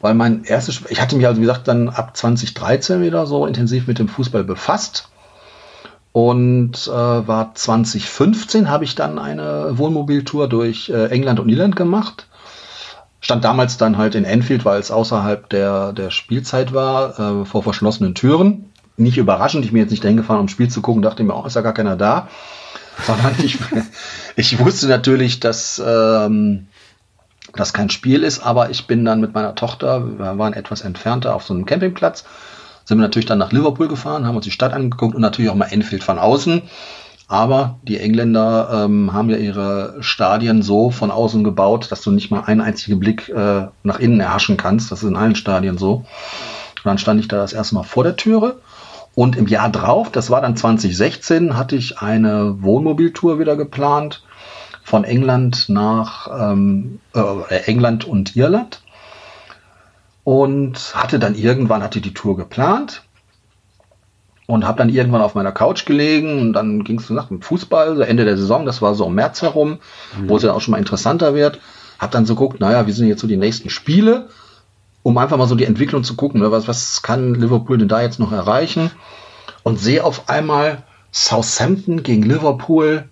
weil mein erstes, ich hatte mich also wie gesagt dann ab 2013 wieder so intensiv mit dem Fußball befasst und äh, war 2015 habe ich dann eine Wohnmobiltour durch äh, England und Irland gemacht. Stand damals dann halt in Enfield, weil es außerhalb der, der Spielzeit war, äh, vor verschlossenen Türen. Nicht überraschend, ich bin jetzt nicht dahin gefahren, um Spiel zu gucken, dachte mir, oh, ist ja gar keiner da. Sondern ich, ich wusste natürlich, dass ähm, das kein Spiel ist, aber ich bin dann mit meiner Tochter, wir waren etwas entfernter auf so einem Campingplatz, sind wir natürlich dann nach Liverpool gefahren, haben uns die Stadt angeguckt und natürlich auch mal Enfield von außen. Aber die Engländer ähm, haben ja ihre Stadien so von außen gebaut, dass du nicht mal einen einzigen Blick äh, nach innen erhaschen kannst. Das ist in allen Stadien so. Und dann stand ich da das erste Mal vor der Türe. Und im Jahr drauf, das war dann 2016, hatte ich eine Wohnmobiltour wieder geplant von England nach ähm, äh, England und Irland und hatte dann irgendwann hatte die Tour geplant und habe dann irgendwann auf meiner Couch gelegen und dann ging es nach dem Fußball, so Ende der Saison, das war so im März herum, mhm. wo es ja auch schon mal interessanter wird. Habe dann so geguckt, naja, wie sind jetzt so die nächsten Spiele, um einfach mal so die Entwicklung zu gucken, ne, was, was kann Liverpool denn da jetzt noch erreichen? Und sehe auf einmal Southampton gegen Liverpool,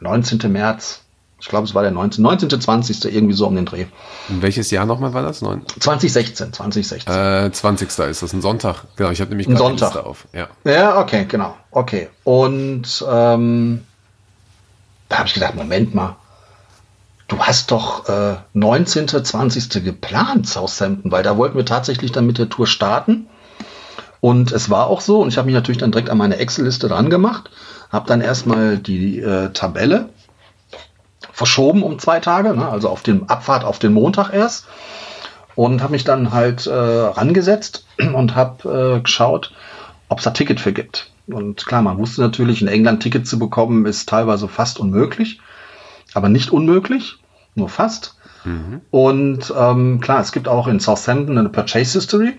19. März ich glaube, es war der 19. 19. 20. irgendwie so um den Dreh. Und welches Jahr nochmal war das? 2016. 2016. Äh, 20. ist das ein Sonntag. Genau, ich habe nämlich gerade Sonntag. Auf. Ja. ja, okay, genau. Okay. Und ähm, da habe ich gedacht, Moment mal. Du hast doch äh, 19. 20. geplant, Southampton, weil da wollten wir tatsächlich dann mit der Tour starten. Und es war auch so. Und ich habe mich natürlich dann direkt an meine Excel-Liste dran gemacht. Habe dann erstmal die äh, Tabelle verschoben um zwei Tage, ne? also auf den Abfahrt auf den Montag erst. Und habe mich dann halt äh, rangesetzt und habe äh, geschaut, ob es da Ticket für gibt. Und klar, man wusste natürlich, in England Ticket zu bekommen, ist teilweise fast unmöglich, aber nicht unmöglich, nur fast. Mhm. Und ähm, klar, es gibt auch in Southampton eine Purchase History.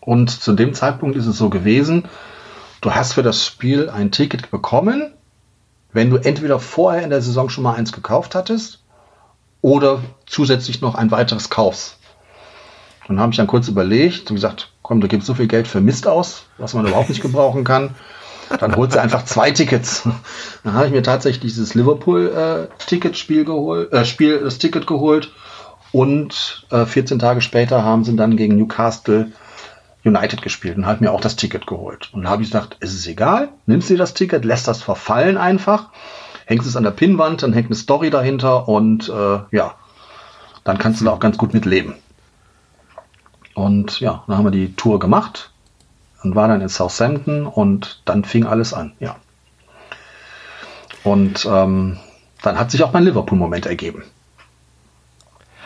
Und zu dem Zeitpunkt ist es so gewesen, du hast für das Spiel ein Ticket bekommen, wenn du entweder vorher in der Saison schon mal eins gekauft hattest oder zusätzlich noch ein weiteres kaufst. Dann habe ich dann kurz überlegt und gesagt, komm, du gibst so viel Geld für Mist aus, was man überhaupt nicht gebrauchen kann. Dann holt sie einfach zwei Tickets. Dann habe ich mir tatsächlich dieses Liverpool-Ticket-Spiel äh, geholt, äh, Spiel, das Ticket geholt. Und äh, 14 Tage später haben sie dann gegen Newcastle United gespielt und habe mir auch das Ticket geholt. Und habe ich gesagt, es ist egal, nimmst du das Ticket, lässt das verfallen einfach, hängst es an der Pinnwand, dann hängt eine Story dahinter und äh, ja, dann kannst du da auch ganz gut mit leben. Und ja, dann haben wir die Tour gemacht und war dann in Southampton und dann fing alles an, ja. Und ähm, dann hat sich auch mein Liverpool-Moment ergeben.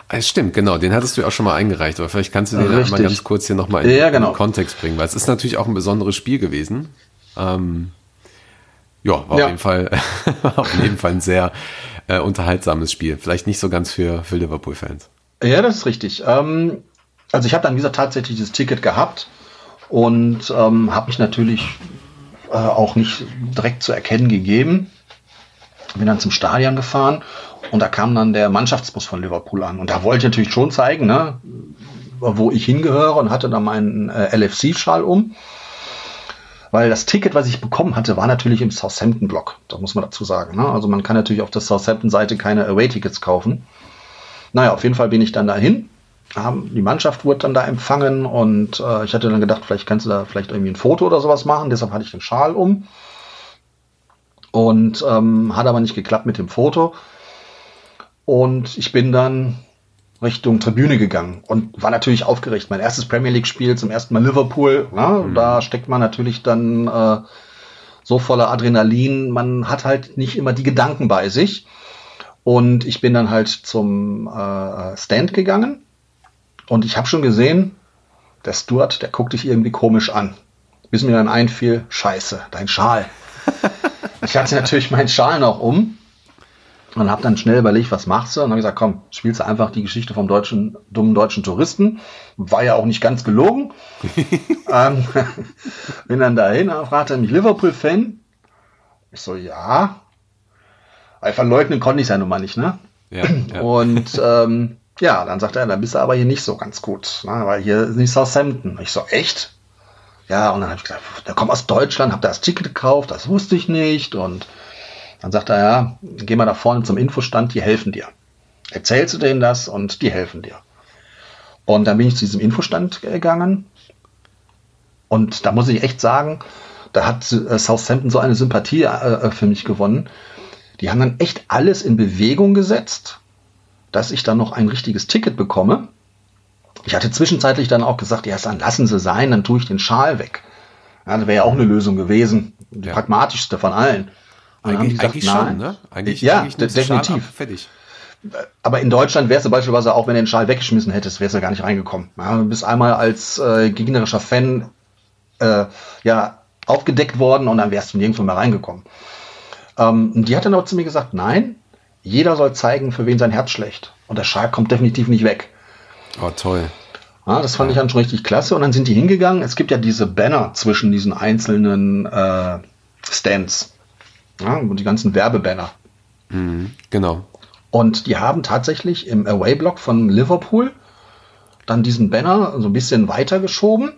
Es stimmt, genau, den hattest du ja auch schon mal eingereicht, aber vielleicht kannst du den Richtig. mal ganz kurz hier nochmal in, ja, genau. in den Kontext bringen, weil es ist natürlich auch ein besonderes Spiel gewesen. Ähm, ja, war ja. auf jeden Fall, auf jeden Fall ein sehr äh, unterhaltsames Spiel. Vielleicht nicht so ganz für, für Liverpool-Fans. Ja, das ist richtig. Ähm, also ich habe dann, wie gesagt, tatsächlich das Ticket gehabt und ähm, habe mich natürlich äh, auch nicht direkt zu erkennen gegeben. Bin dann zum Stadion gefahren und da kam dann der Mannschaftsbus von Liverpool an. Und da wollte ich natürlich schon zeigen, ne, wo ich hingehöre und hatte dann meinen äh, LFC-Schal um. Weil das Ticket, was ich bekommen hatte, war natürlich im Southampton-Block. Da muss man dazu sagen. Ne? Also man kann natürlich auf der Southampton-Seite keine Away-Tickets kaufen. Naja, auf jeden Fall bin ich dann dahin haben, die Mannschaft wurde dann da empfangen und äh, ich hatte dann gedacht, vielleicht kannst du da vielleicht irgendwie ein Foto oder sowas machen. Deshalb hatte ich den Schal um. Und ähm, hat aber nicht geklappt mit dem Foto. Und ich bin dann Richtung Tribüne gegangen und war natürlich aufgeregt. Mein erstes Premier League-Spiel zum ersten Mal Liverpool. Ja, mhm. Da steckt man natürlich dann äh, so voller Adrenalin. Man hat halt nicht immer die Gedanken bei sich. Und ich bin dann halt zum äh, Stand gegangen und ich habe schon gesehen, der Stuart, der guckt dich irgendwie komisch an. Bis mir dann einfiel, scheiße, dein Schal. ich hatte natürlich meinen Schal noch um und habe dann schnell überlegt, was machst du? Und habe gesagt, komm, spielst du einfach die Geschichte vom deutschen, dummen deutschen Touristen. War ja auch nicht ganz gelogen. ähm, bin dann dahin, fragte mich Liverpool-Fan. Ich so, ja. Einfach leugnen konnte ich ja nun mal nicht, ne? Ja, ja. Und ähm, ja, dann sagt er, dann bist du aber hier nicht so ganz gut, ne? weil hier ist nicht Southampton. Ich so, echt? Ja, und dann habe ich gesagt, der kommt aus Deutschland, hab das Ticket gekauft, das wusste ich nicht. Und dann sagt er, ja, geh mal da vorne zum Infostand, die helfen dir. Erzählst du denen das und die helfen dir. Und dann bin ich zu diesem Infostand gegangen. Und da muss ich echt sagen, da hat äh, Southampton so eine Sympathie äh, für mich gewonnen. Die haben dann echt alles in Bewegung gesetzt dass ich dann noch ein richtiges Ticket bekomme. Ich hatte zwischenzeitlich dann auch gesagt, ja, dann lassen Sie sein, dann tue ich den Schal weg. Ja, das wäre ja auch eine Lösung gewesen. Die ja. pragmatischste von allen. Und eigentlich, gesagt, eigentlich schon, ne? Eigentlich, ja, eigentlich definitiv. Fertig. Aber in Deutschland wärst du beispielsweise auch, wenn du den Schal weggeschmissen hättest, wärst du gar nicht reingekommen. Ja, du bist einmal als äh, gegnerischer Fan äh, ja, aufgedeckt worden und dann wärst du nirgendwo mehr reingekommen. Ähm, die hat dann auch zu mir gesagt, nein, jeder soll zeigen, für wen sein Herz schlägt. Und der Schal kommt definitiv nicht weg. Oh, toll. Ja, das fand ich dann schon richtig klasse. Und dann sind die hingegangen. Es gibt ja diese Banner zwischen diesen einzelnen äh, Stands. Ja, die ganzen Werbebanner. Mhm, genau. Und die haben tatsächlich im Away-Block von Liverpool dann diesen Banner so ein bisschen weiter geschoben.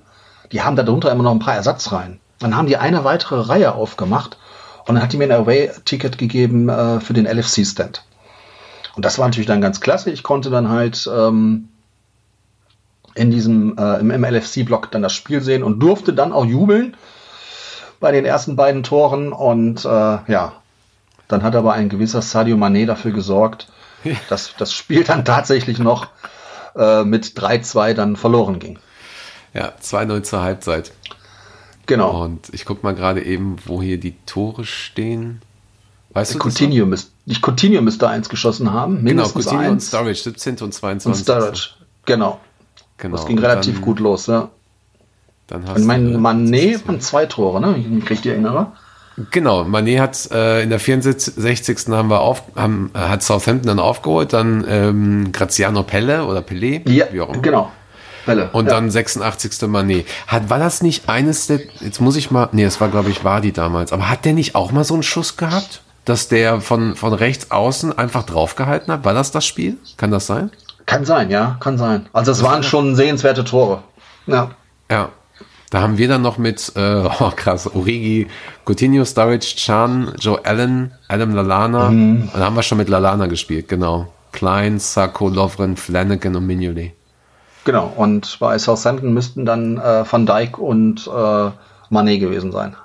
Die haben darunter immer noch ein paar Ersatzreihen. Dann haben die eine weitere Reihe aufgemacht und dann hat die mir ein Away-Ticket gegeben äh, für den LFC-Stand. Und das war natürlich dann ganz klasse. Ich konnte dann halt ähm, in diesem äh, im, im LFC-Block dann das Spiel sehen und durfte dann auch jubeln bei den ersten beiden Toren. Und äh, ja, dann hat aber ein gewisser Sadio Mané dafür gesorgt, dass das Spiel dann tatsächlich noch äh, mit 3-2 dann verloren ging. Ja, 2-0 zur Halbzeit. Genau. Und ich gucke mal gerade eben, wo hier die Tore stehen. Weißt du Coutinho, müsst, ich Coutinho müsste eins geschossen haben. Genau, Coutinho eins. und Storage, 17. und 22. Und Storage, genau. genau. Das ging und relativ dann, gut los, ja. Dann hast und mein Mané von zwei Tore, ne? Ich krieg die Erinnerer. Genau, Mané hat äh, in der 64. haben wir auf, haben, äh, hat Southampton dann aufgeholt, dann ähm, Graziano Pelle oder Pelé, ja, wie auch immer. Genau. Welle. Und ja. dann 86. Mané. Hat, war das nicht eines der, jetzt muss ich mal, nee, das war glaube ich Wadi damals, aber hat der nicht auch mal so einen Schuss gehabt? Dass der von, von rechts außen einfach draufgehalten hat? War das das Spiel? Kann das sein? Kann sein, ja, kann sein. Also es waren schon sehenswerte Tore. Ja. Ja. Da haben wir dann noch mit, äh, oh krass, Origi, Coutinho, Sturridge, Chan, Joe Allen, Adam Lalana. Mhm. Und da haben wir schon mit Lalana gespielt, genau. Klein, Sacco, Lovren, Flanagan und Mignolet. Genau, und bei Southampton müssten dann äh, Van Dijk und äh, Manet gewesen sein.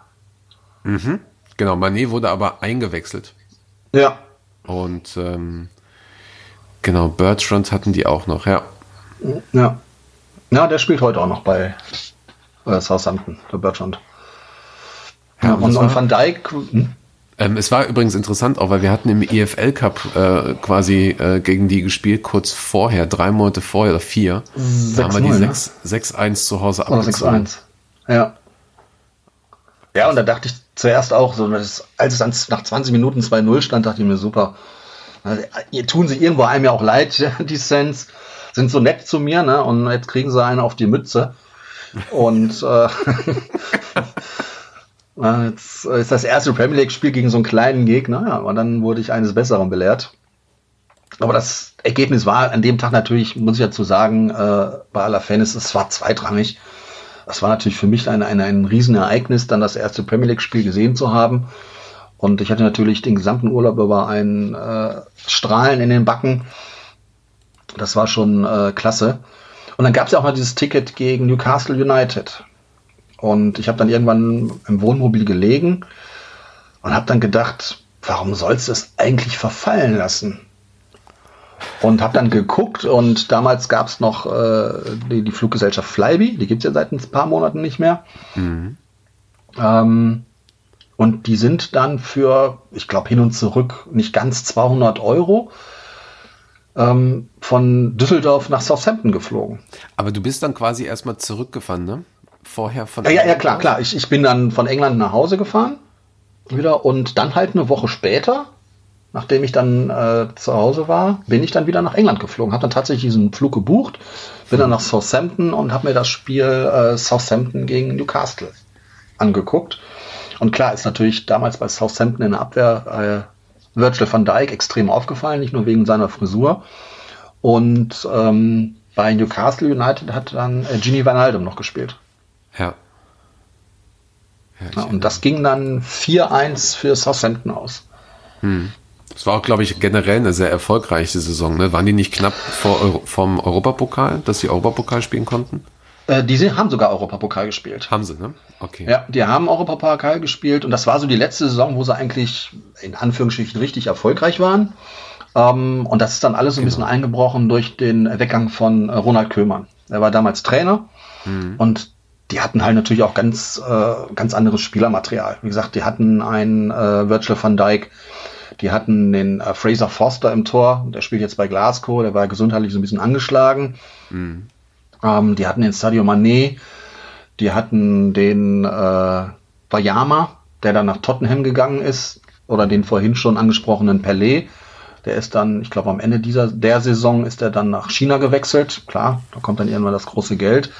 Mhm. Genau, Manet wurde aber eingewechselt. Ja. Und ähm, genau, Bertrand hatten die auch noch, ja. Ja. Ja, der spielt heute auch noch bei äh, Southampton, der Bertrand. Ja, und, und Van Dijk. Hm? Ähm, es war übrigens interessant, auch weil wir hatten im EFL Cup äh, quasi äh, gegen die gespielt, kurz vorher, drei Monate vorher oder vier. 6, da haben wir die 6-1 ne? zu Hause abgezogen. 6-1. Ja. Ja, und da dachte ich zuerst auch, so, als es dann nach 20 Minuten 2-0 stand, dachte ich mir, super. Ihr tun sie irgendwo einem ja auch leid, die Sens. Sind so nett zu mir, ne? Und jetzt kriegen sie einen auf die Mütze. Und äh, jetzt ist das erste Premier League-Spiel gegen so einen kleinen Gegner, ja, aber dann wurde ich eines Besseren belehrt. Aber das Ergebnis war an dem Tag natürlich, muss ich dazu sagen, äh, bei aller Fairness, es war zweitrangig. Das war natürlich für mich ein, ein, ein Riesenereignis, dann das erste Premier League-Spiel gesehen zu haben. Und ich hatte natürlich den gesamten Urlaub über ein äh, Strahlen in den Backen. Das war schon äh, klasse. Und dann gab es ja auch mal dieses Ticket gegen Newcastle United. Und ich habe dann irgendwann im Wohnmobil gelegen und habe dann gedacht, warum sollst du es eigentlich verfallen lassen? Und habe dann geguckt und damals gab es noch äh, die, die, Fluggesellschaft Flybe, die gibt es ja seit ein paar Monaten nicht mehr. Mhm. Ähm, und die sind dann für, ich glaube, hin und zurück nicht ganz 200 Euro ähm, von Düsseldorf nach Southampton geflogen. Aber du bist dann quasi erstmal zurückgefahren, ne? Vorher von. Ja, ja, ja, klar, klar. Ich, ich bin dann von England nach Hause gefahren wieder und dann halt eine Woche später, nachdem ich dann äh, zu Hause war, bin ich dann wieder nach England geflogen. Habe dann tatsächlich diesen Flug gebucht, bin dann nach Southampton und habe mir das Spiel äh, Southampton gegen Newcastle angeguckt. Und klar ist natürlich damals bei Southampton in der Abwehr äh, Virgil van Dijk extrem aufgefallen, nicht nur wegen seiner Frisur. Und ähm, bei Newcastle United hat dann äh, Gini Van Aldum noch gespielt. Ja. ja, und das ging dann 4-1 für Southampton aus. Hm. Das war auch, glaube ich, generell eine sehr erfolgreiche Saison. Ne? Waren die nicht knapp vor Euro vom Europapokal, dass sie Europapokal spielen konnten? Äh, die haben sogar Europapokal gespielt. Haben sie, ne? Okay. Ja, die haben Europapokal gespielt und das war so die letzte Saison, wo sie eigentlich in Anführungsstrichen richtig erfolgreich waren. Ähm, und das ist dann alles so ein genau. bisschen eingebrochen durch den Weggang von äh, Ronald Köhmann. Er war damals Trainer mhm. und die hatten halt natürlich auch ganz, äh, ganz anderes Spielermaterial. Wie gesagt, die hatten einen äh, Virgil van Dijk, die hatten den äh, Fraser Foster im Tor, der spielt jetzt bei Glasgow, der war gesundheitlich so ein bisschen angeschlagen. Mhm. Ähm, die hatten den Sadio Mané, die hatten den äh, Bayama, der dann nach Tottenham gegangen ist, oder den vorhin schon angesprochenen Pelé. Der ist dann, ich glaube, am Ende dieser der Saison ist er dann nach China gewechselt. Klar, da kommt dann irgendwann das große Geld.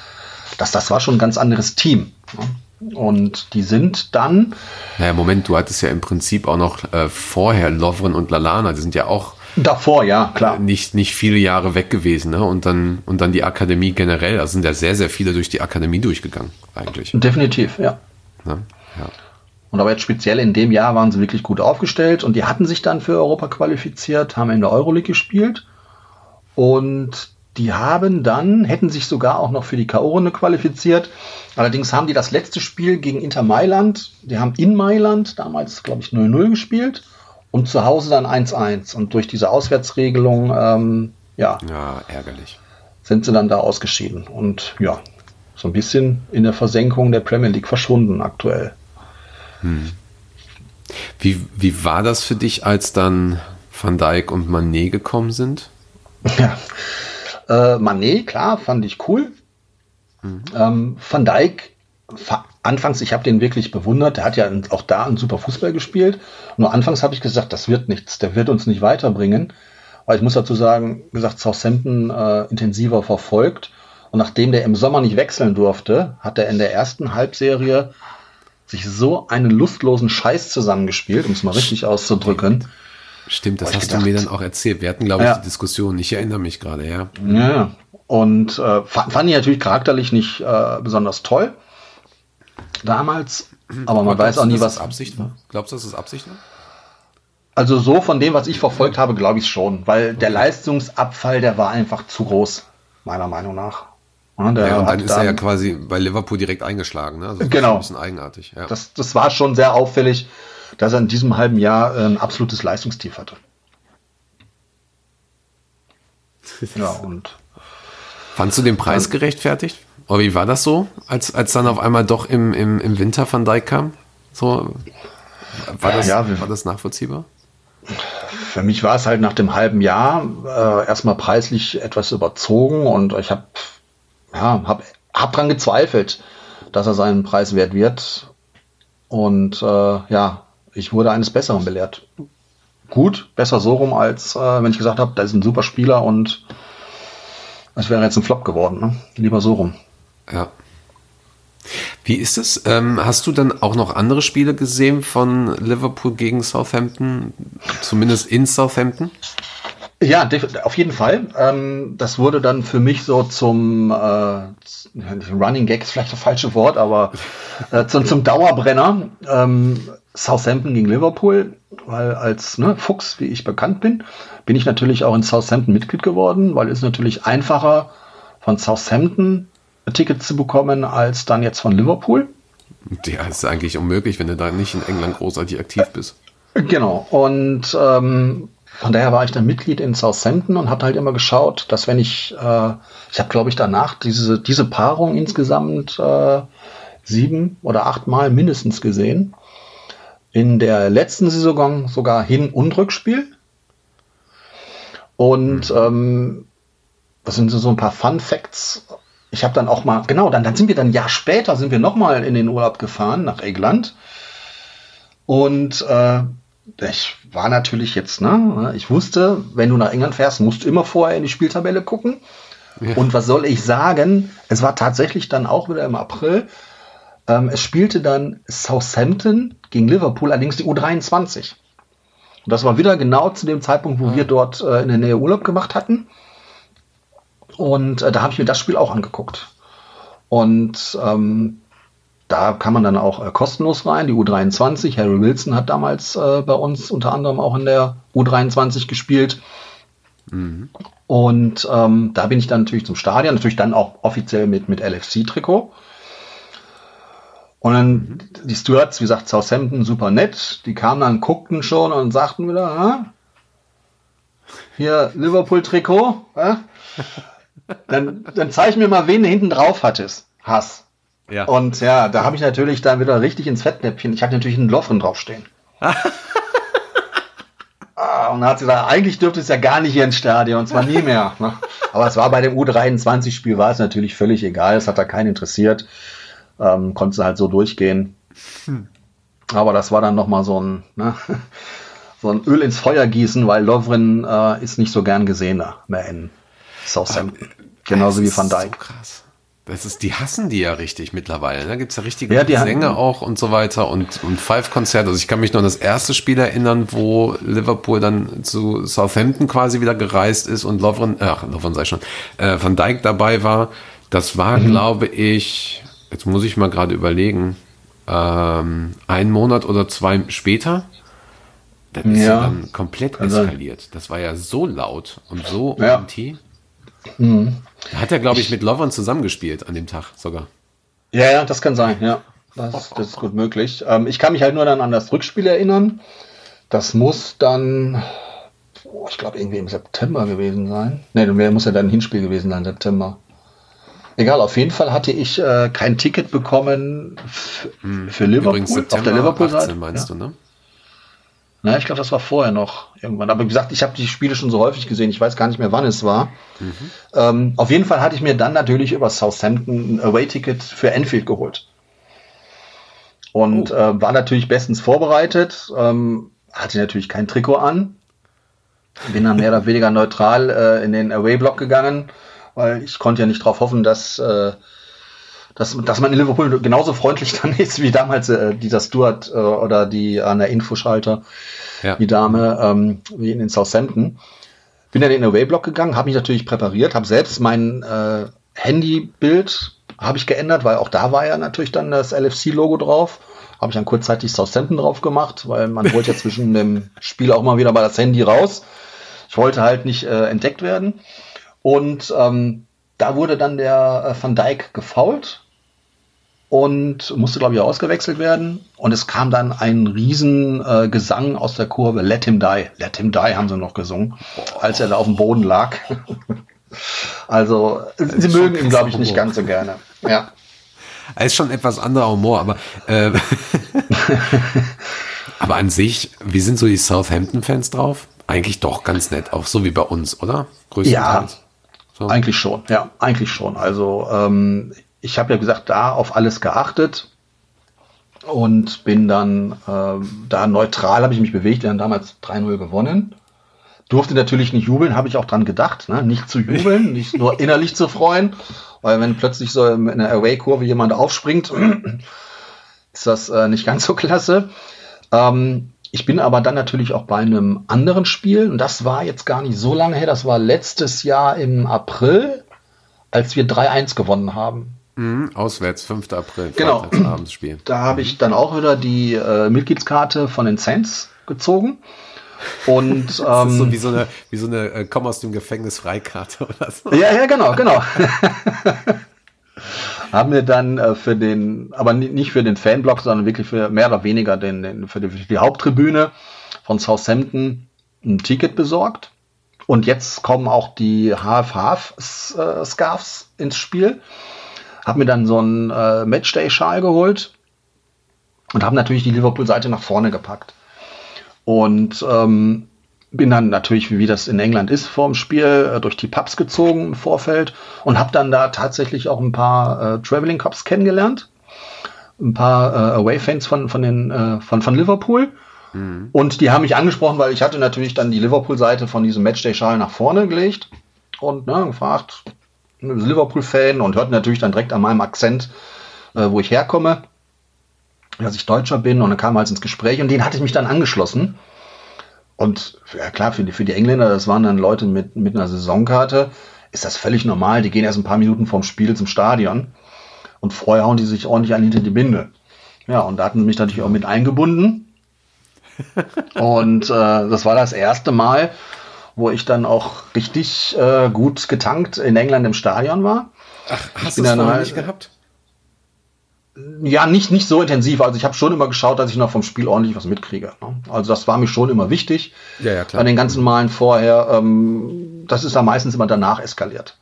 Das, das war schon ein ganz anderes Team. Ne? Und die sind dann. Naja, Moment, du hattest ja im Prinzip auch noch äh, vorher Lovren und Lalana, die sind ja auch Davor, ja, klar. Nicht, nicht viele Jahre weg gewesen, ne? Und dann, und dann die Akademie generell. Da sind ja sehr, sehr viele durch die Akademie durchgegangen, eigentlich. Definitiv, ja. Ne? ja. Und aber jetzt speziell in dem Jahr waren sie wirklich gut aufgestellt und die hatten sich dann für Europa qualifiziert, haben in der Euroleague gespielt und die haben dann, hätten sich sogar auch noch für die K.O.-Runde qualifiziert. Allerdings haben die das letzte Spiel gegen Inter Mailand, die haben in Mailand damals, glaube ich, 0-0 gespielt und zu Hause dann 1-1. Und durch diese Auswärtsregelung, ähm, ja, ja, ärgerlich. Sind sie dann da ausgeschieden. Und ja, so ein bisschen in der Versenkung der Premier League verschwunden aktuell. Hm. Wie, wie war das für dich, als dann Van Dijk und Manet gekommen sind? Ja, äh, Manet, klar, fand ich cool. Mhm. Ähm, Van Dijk anfangs, ich habe den wirklich bewundert, der hat ja auch da einen super Fußball gespielt. Nur anfangs habe ich gesagt, das wird nichts, der wird uns nicht weiterbringen. Aber ich muss dazu sagen, gesagt, Southampton äh, intensiver verfolgt. Und nachdem der im Sommer nicht wechseln durfte, hat er in der ersten Halbserie sich so einen lustlosen Scheiß zusammengespielt, um es mal richtig auszudrücken. Stimmt, das hast gedacht, du mir dann auch erzählt. Wir hatten, glaube ich, ja. die Diskussion. Ich erinnere mich gerade, ja. Ja, und äh, fand, fand ich natürlich charakterlich nicht äh, besonders toll. Damals. Aber man weiß auch nie, was Absicht war. Glaubst du, dass es Absicht war? Also so von dem, was ich verfolgt habe, glaube ich schon, weil der Leistungsabfall, der war einfach zu groß, meiner Meinung nach. Ja, und dann ist er ja quasi bei Liverpool direkt eingeschlagen. Ne? Also genau. ein bisschen eigenartig. Ja. Das, das war schon sehr auffällig, dass er in diesem halben Jahr ein absolutes Leistungstief hatte. ja, und. Fandst du den Preis gerechtfertigt? Oder wie war das so, als, als dann auf einmal doch im, im, im Winter Van Dijk kam? So, war, das, ja, war das nachvollziehbar? Für mich war es halt nach dem halben Jahr äh, erstmal preislich etwas überzogen und ich habe ja, hab, hab dran gezweifelt, dass er seinen Preis wert wird. Und äh, ja, ich wurde eines Besseren belehrt. Gut, besser so rum, als äh, wenn ich gesagt habe, da ist ein super Spieler und es wäre jetzt ein Flop geworden. Ne? Lieber so rum. Ja. Wie ist es? Ähm, hast du dann auch noch andere Spiele gesehen von Liverpool gegen Southampton? Zumindest in Southampton? Ja, auf jeden Fall. Ähm, das wurde dann für mich so zum äh, Running Gag ist vielleicht das falsche Wort, aber äh, zum, zum Dauerbrenner. Ähm, Southampton gegen Liverpool, weil als ne, Fuchs, wie ich bekannt bin, bin ich natürlich auch in Southampton Mitglied geworden, weil es natürlich einfacher von Southampton Tickets zu bekommen als dann jetzt von Liverpool. Ja, ist eigentlich unmöglich, wenn du da nicht in England großartig aktiv bist. Genau. Und ähm, von daher war ich dann Mitglied in Southampton und habe halt immer geschaut, dass wenn ich, äh, ich habe glaube ich danach diese, diese Paarung insgesamt äh, sieben oder acht Mal mindestens gesehen. In der letzten Saison sogar Hin- und Rückspiel. Und mhm. ähm, das sind so ein paar Fun Facts. Ich habe dann auch mal, genau, dann, dann sind wir dann ein Jahr später, sind wir nochmal in den Urlaub gefahren nach England. Und äh, ich war natürlich jetzt, ne, ich wusste, wenn du nach England fährst, musst du immer vorher in die Spieltabelle gucken. Ja. Und was soll ich sagen? Es war tatsächlich dann auch wieder im April. Ähm, es spielte dann Southampton gegen Liverpool, allerdings die U23. Und das war wieder genau zu dem Zeitpunkt, wo ja. wir dort äh, in der Nähe Urlaub gemacht hatten. Und äh, da habe ich mir das Spiel auch angeguckt. Und ähm, da kann man dann auch äh, kostenlos rein. Die U23, Harry Wilson hat damals äh, bei uns unter anderem auch in der U23 gespielt. Mhm. Und ähm, da bin ich dann natürlich zum Stadion, natürlich dann auch offiziell mit, mit LFC-Trikot. Und dann die Stewards, wie gesagt, Southampton, super nett. Die kamen dann, guckten schon und sagten wieder, ha? hier Liverpool-Trikot, dann, dann zeig mir mal, wen du hinten drauf hattest. Hass. Ja. Und ja, da habe ich natürlich dann wieder richtig ins Fettnäpfchen. Ich hatte natürlich einen Lovren draufstehen. ah, und dann hat sie gesagt, eigentlich dürfte es ja gar nicht hier ins Stadion, und zwar nie mehr. Aber es war bei dem U23-Spiel war es natürlich völlig egal, es hat da keinen interessiert. Ähm, konnte halt so durchgehen. Hm. Aber das war dann nochmal so ein, ne, so ein Öl ins Feuer gießen, weil Lovren äh, ist nicht so gern gesehener mehr in Southampton. Genauso wie Van Dijk. So krass. Das ist, die hassen die ja richtig mittlerweile. Da gibt's ja richtige ja, die Sänger auch und so weiter und, und Five-Konzerte. Also ich kann mich noch an das erste Spiel erinnern, wo Liverpool dann zu Southampton quasi wieder gereist ist und Lovren, ach, Lovren sei schon, äh, Van Dijk dabei war. Das war, mhm. glaube ich, jetzt muss ich mal gerade überlegen, ähm, ein Monat oder zwei später. Das ist ja, ja dann komplett eskaliert. Das war ja so laut und so ja. anti. Mhm. Da hat er, glaube ich, mit Lovren zusammengespielt an dem Tag sogar. Ja, ja, das kann sein, ja. Das, das ist gut möglich. Ähm, ich kann mich halt nur dann an das Rückspiel erinnern. Das muss dann, oh, ich glaube, irgendwie im September gewesen sein. Ne, muss ja dann ein Hinspiel gewesen sein, September. Egal, auf jeden Fall hatte ich äh, kein Ticket bekommen hm. für Liverpool Übrigens, auf der Liverpool-Seite. meinst ja. du, ne? Na, ich glaube, das war vorher noch irgendwann. Aber wie gesagt, ich habe die Spiele schon so häufig gesehen, ich weiß gar nicht mehr, wann es war. Mhm. Ähm, auf jeden Fall hatte ich mir dann natürlich über Southampton ein Away-Ticket für Enfield geholt. Und oh. äh, war natürlich bestens vorbereitet, ähm, hatte natürlich kein Trikot an. Bin dann mehr oder weniger neutral äh, in den Away-Block gegangen, weil ich konnte ja nicht darauf hoffen, dass äh, dass, dass man in Liverpool genauso freundlich dann ist wie damals äh, dieser Stuart äh, oder die an der Infoschalter. ja. die Dame, ähm, wie in Southampton. Bin dann in den Away-Block gegangen, habe mich natürlich präpariert, habe selbst mein äh, Handybild habe ich geändert, weil auch da war ja natürlich dann das LFC-Logo drauf. Habe ich dann kurzzeitig Southampton drauf gemacht, weil man wollte ja zwischen dem Spiel auch mal wieder mal das Handy raus. Ich wollte halt nicht äh, entdeckt werden. Und ähm, da wurde dann der äh, Van Dijk gefault und musste, glaube ich, ausgewechselt werden. Und es kam dann ein riesen äh, Gesang aus der Kurve, Let him die, let him die, haben sie noch gesungen, als er da auf dem Boden lag. also, sie mögen ihn, glaube ich, nicht ganz so gerne. Ja. Er ist schon etwas anderer Humor, aber, äh, aber an sich, wie sind so die Southampton-Fans drauf? Eigentlich doch ganz nett, auch so wie bei uns, oder? Ja, so. eigentlich schon, ja, eigentlich schon. Also ähm, ich habe ja gesagt, da auf alles geachtet und bin dann äh, da neutral, habe ich mich bewegt. Wir haben damals 3-0 gewonnen. Durfte natürlich nicht jubeln, habe ich auch dran gedacht, ne? nicht zu jubeln, nicht nur innerlich zu freuen, weil wenn plötzlich so in einer Away-Kurve jemand aufspringt, ist das äh, nicht ganz so klasse. Ähm, ich bin aber dann natürlich auch bei einem anderen Spiel, und das war jetzt gar nicht so lange her, das war letztes Jahr im April, als wir 3-1 gewonnen haben. Mhm, auswärts, 5. April, genau. Abendsspiel. Da habe ich dann auch wieder die äh, Mitgliedskarte von den Saints gezogen. Und das ähm, ist so wie so eine, wie so eine äh, Komm aus dem Gefängnis Freikarte oder so. Ja, ja, genau, genau. haben wir dann äh, für den, aber nicht für den Fanblock, sondern wirklich für mehr oder weniger den, den für, die, für die Haupttribüne von Southampton ein Ticket besorgt. Und jetzt kommen auch die Half-Half-Scarfs äh, ins Spiel. Hab mir dann so einen äh, Matchday-Schal geholt und habe natürlich die Liverpool-Seite nach vorne gepackt. Und ähm, bin dann natürlich, wie das in England ist, vor dem Spiel äh, durch die Pubs gezogen im Vorfeld und habe dann da tatsächlich auch ein paar äh, Traveling Cops kennengelernt. Ein paar äh, Away-Fans von, von, den, äh, von, von Liverpool. Mhm. Und die haben mich angesprochen, weil ich hatte natürlich dann die Liverpool-Seite von diesem Matchday-Schal nach vorne gelegt und ne, gefragt, Liverpool-Fan und hörten natürlich dann direkt an meinem Akzent, äh, wo ich herkomme, dass ich Deutscher bin und dann kam halt ins Gespräch und den hatte ich mich dann angeschlossen. Und ja klar, für die, für die Engländer, das waren dann Leute mit, mit einer Saisonkarte, ist das völlig normal. Die gehen erst ein paar Minuten vorm Spiel zum Stadion und vorher hauen die sich ordentlich an hinter die Binde. Ja, und da hatten mich natürlich auch mit eingebunden. und äh, das war das erste Mal, wo ich dann auch richtig äh, gut getankt in England im Stadion war. Ach, hast du es halt, nicht gehabt? Ja, nicht, nicht so intensiv. Also ich habe schon immer geschaut, dass ich noch vom Spiel ordentlich was mitkriege. Ne? Also das war mir schon immer wichtig. Ja, ja, klar. Bei den ganzen Malen vorher, ähm, das ist da meistens immer danach eskaliert.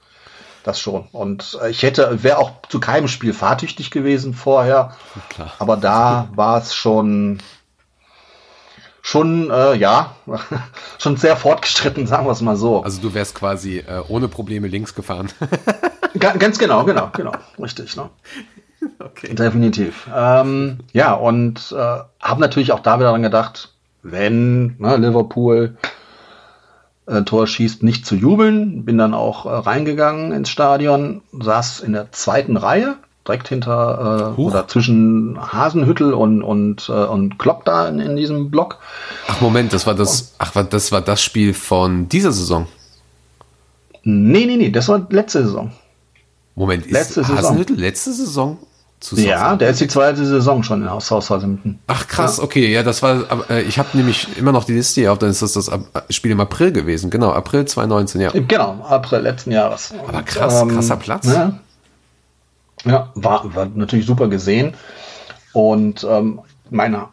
Das schon. Und äh, ich hätte, wäre auch zu keinem Spiel fahrtüchtig gewesen vorher. Klar. Aber da war es schon, schon, äh, ja, schon sehr fortgeschritten, sagen wir es mal so. Also du wärst quasi äh, ohne Probleme links gefahren. Ganz genau, genau, genau. Richtig, ne? Okay. Definitiv. Ähm, ja, und äh, habe natürlich auch da wieder daran gedacht, wenn ne, Liverpool äh, Tor schießt, nicht zu jubeln. Bin dann auch äh, reingegangen ins Stadion, saß in der zweiten Reihe, direkt hinter äh, oder zwischen Hasenhüttel und und äh, und Klopp da in, in diesem Block. Ach Moment, das war das. Ach, das war das Spiel von dieser Saison. Nee, nee, nee, das war letzte Saison. Moment, ist letzte Hasenhüttel letzte Saison ja, der ist die zweite Saison schon in Southampton. Ach krass, ja. okay, ja, das war, äh, ich habe nämlich immer noch die Liste hier auf, dann ist das das Spiel im April gewesen, genau, April 2019, ja. Genau, April letzten Jahres. Aber krass, ähm, krasser Platz. Ja, ja war, war natürlich super gesehen und ähm, meine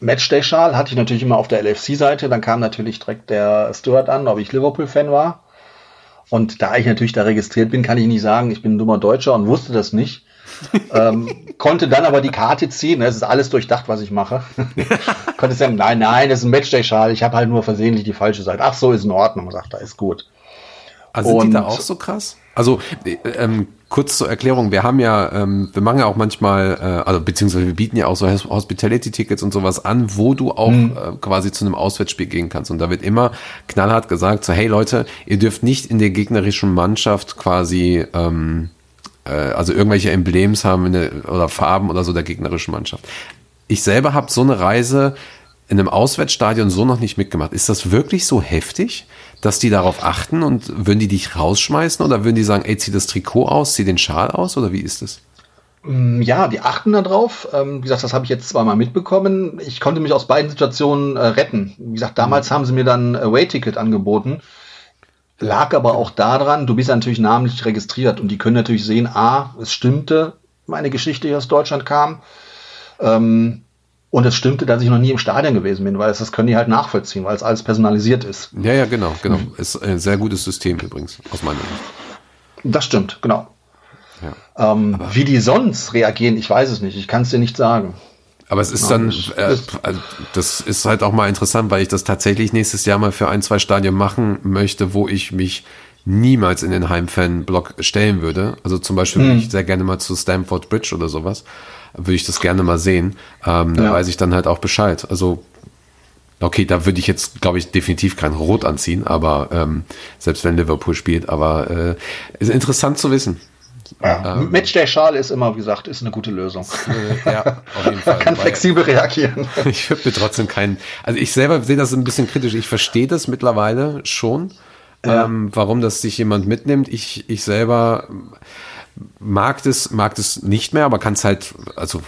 Matchday-Schal hatte ich natürlich immer auf der LFC-Seite, dann kam natürlich direkt der Stuart an, ob ich Liverpool-Fan war. Und da ich natürlich da registriert bin, kann ich nicht sagen, ich bin ein dummer Deutscher und wusste das nicht ähm, konnte dann aber die Karte ziehen. Es ist alles durchdacht, was ich mache. konnte sagen, nein, nein, das ist ein Matchday-Schal. Ich habe halt nur versehentlich die falsche Seite. Ach so, ist in Ordnung. Sagt, da ist gut. Also sind die da auch so krass? Also ähm, kurz zur Erklärung, wir haben ja, ähm, wir machen ja auch manchmal, äh, also beziehungsweise wir bieten ja auch so Hospitality-Tickets und sowas an, wo du auch mhm. äh, quasi zu einem Auswärtsspiel gehen kannst. Und da wird immer knallhart gesagt, so hey Leute, ihr dürft nicht in der gegnerischen Mannschaft quasi ähm, äh, also irgendwelche Emblems haben der, oder Farben oder so der gegnerischen Mannschaft. Ich selber habe so eine Reise in einem Auswärtsstadion so noch nicht mitgemacht. Ist das wirklich so heftig, dass die darauf achten und würden die dich rausschmeißen oder würden die sagen, ey, zieh das Trikot aus, zieh den Schal aus oder wie ist das? Mm, ja, die achten darauf. Ähm, wie gesagt, das habe ich jetzt zweimal mitbekommen. Ich konnte mich aus beiden Situationen äh, retten. Wie gesagt, damals mhm. haben sie mir dann Away-Ticket angeboten. Lag aber auch daran, du bist natürlich namentlich registriert und die können natürlich sehen, a, es stimmte, meine Geschichte, die aus Deutschland kam. Ähm, und es stimmte, dass ich noch nie im Stadion gewesen bin, weil das, das können die halt nachvollziehen, weil es alles personalisiert ist. Ja, ja, genau, genau. Ist ein sehr gutes System übrigens, aus meiner Sicht. Das stimmt, genau. Ja. Ähm, wie die sonst reagieren, ich weiß es nicht. Ich kann es dir nicht sagen. Aber es ist dann, äh, das ist halt auch mal interessant, weil ich das tatsächlich nächstes Jahr mal für ein, zwei Stadien machen möchte, wo ich mich niemals in den Heimfan-Block stellen würde. Also zum Beispiel hm. würde ich sehr gerne mal zu Stamford Bridge oder sowas würde ich das gerne mal sehen. Ähm, da ja. weiß ich dann halt auch Bescheid. Also, okay, da würde ich jetzt, glaube ich, definitiv kein Rot anziehen, aber ähm, selbst wenn Liverpool spielt, aber äh, ist interessant zu wissen. Ja. Ähm, Matchday-Schal ist immer, wie gesagt, ist eine gute Lösung. Äh, ja, auf jeden Fall. Man kann flexibel reagieren. Ich würde mir trotzdem keinen, also ich selber sehe das ein bisschen kritisch. Ich verstehe das mittlerweile schon, ja. ähm, warum das sich jemand mitnimmt. Ich, ich selber mag das, mag das nicht mehr, aber kann es halt, also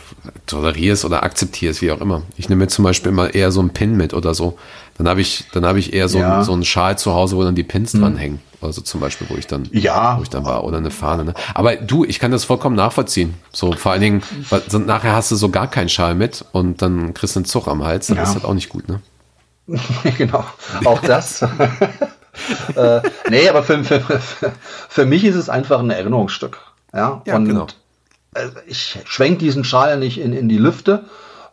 tolerierst oder akzeptierst, wie auch immer. Ich nehme mir zum Beispiel immer eher so einen Pin mit oder so. Dann habe ich, dann habe ich eher so, ja. einen, so einen Schal zu Hause, wo dann die Pins hm. dran hängen. Also zum Beispiel, wo ich dann, ja. wo ich dann war, oder eine Fahne. Ne? Aber du, ich kann das vollkommen nachvollziehen. So vor allen Dingen, weil, nachher hast du so gar keinen Schal mit und dann kriegst du einen Zug am Hals. Das ja. ist halt auch nicht gut, ne? genau, auch das. äh, nee, aber für, für, für, für mich ist es einfach ein Erinnerungsstück. Ja, ja und genau. Äh, ich schwenke diesen Schal nicht in, in die Lüfte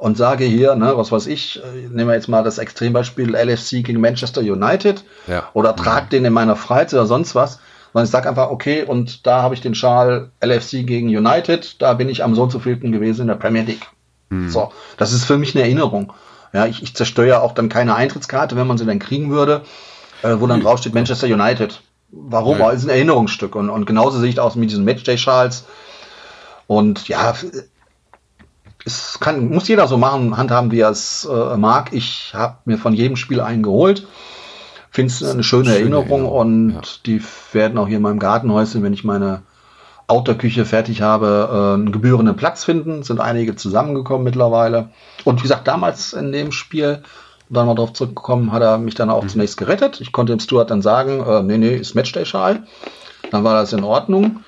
und sage hier, ne, was weiß ich, äh, nehmen wir jetzt mal das Extrembeispiel LFC gegen Manchester United ja. oder trage mhm. den in meiner Freizeit oder sonst was. Sondern ich sage einfach, okay, und da habe ich den Schal LFC gegen United, da bin ich am so so vielten gewesen in der Premier League. Mhm. So, das ist für mich eine Erinnerung. Ja, ich, ich zerstöre auch dann keine Eintrittskarte, wenn man sie dann kriegen würde, äh, wo dann draufsteht Manchester United. Warum? Ja. ist ein Erinnerungsstück. Und, und genauso sehe ich aus mit diesen Matchday-Schals. Und ja, es kann, muss jeder so machen, handhaben, wie er es äh, mag. Ich habe mir von jedem Spiel einen geholt. Finde es eine schöne, schöne Erinnerung, Erinnerung, und ja. die werden auch hier in meinem Gartenhäuschen, wenn ich meine Outdoor-Küche fertig habe, äh, einen gebührenden Platz finden. Sind einige zusammengekommen mittlerweile. Und wie gesagt, damals in dem Spiel dann mal drauf zurückgekommen, hat er mich dann auch mhm. zunächst gerettet. Ich konnte dem Stuart dann sagen, äh, nee, nee, ist Matchday-Schal. Dann war das in Ordnung.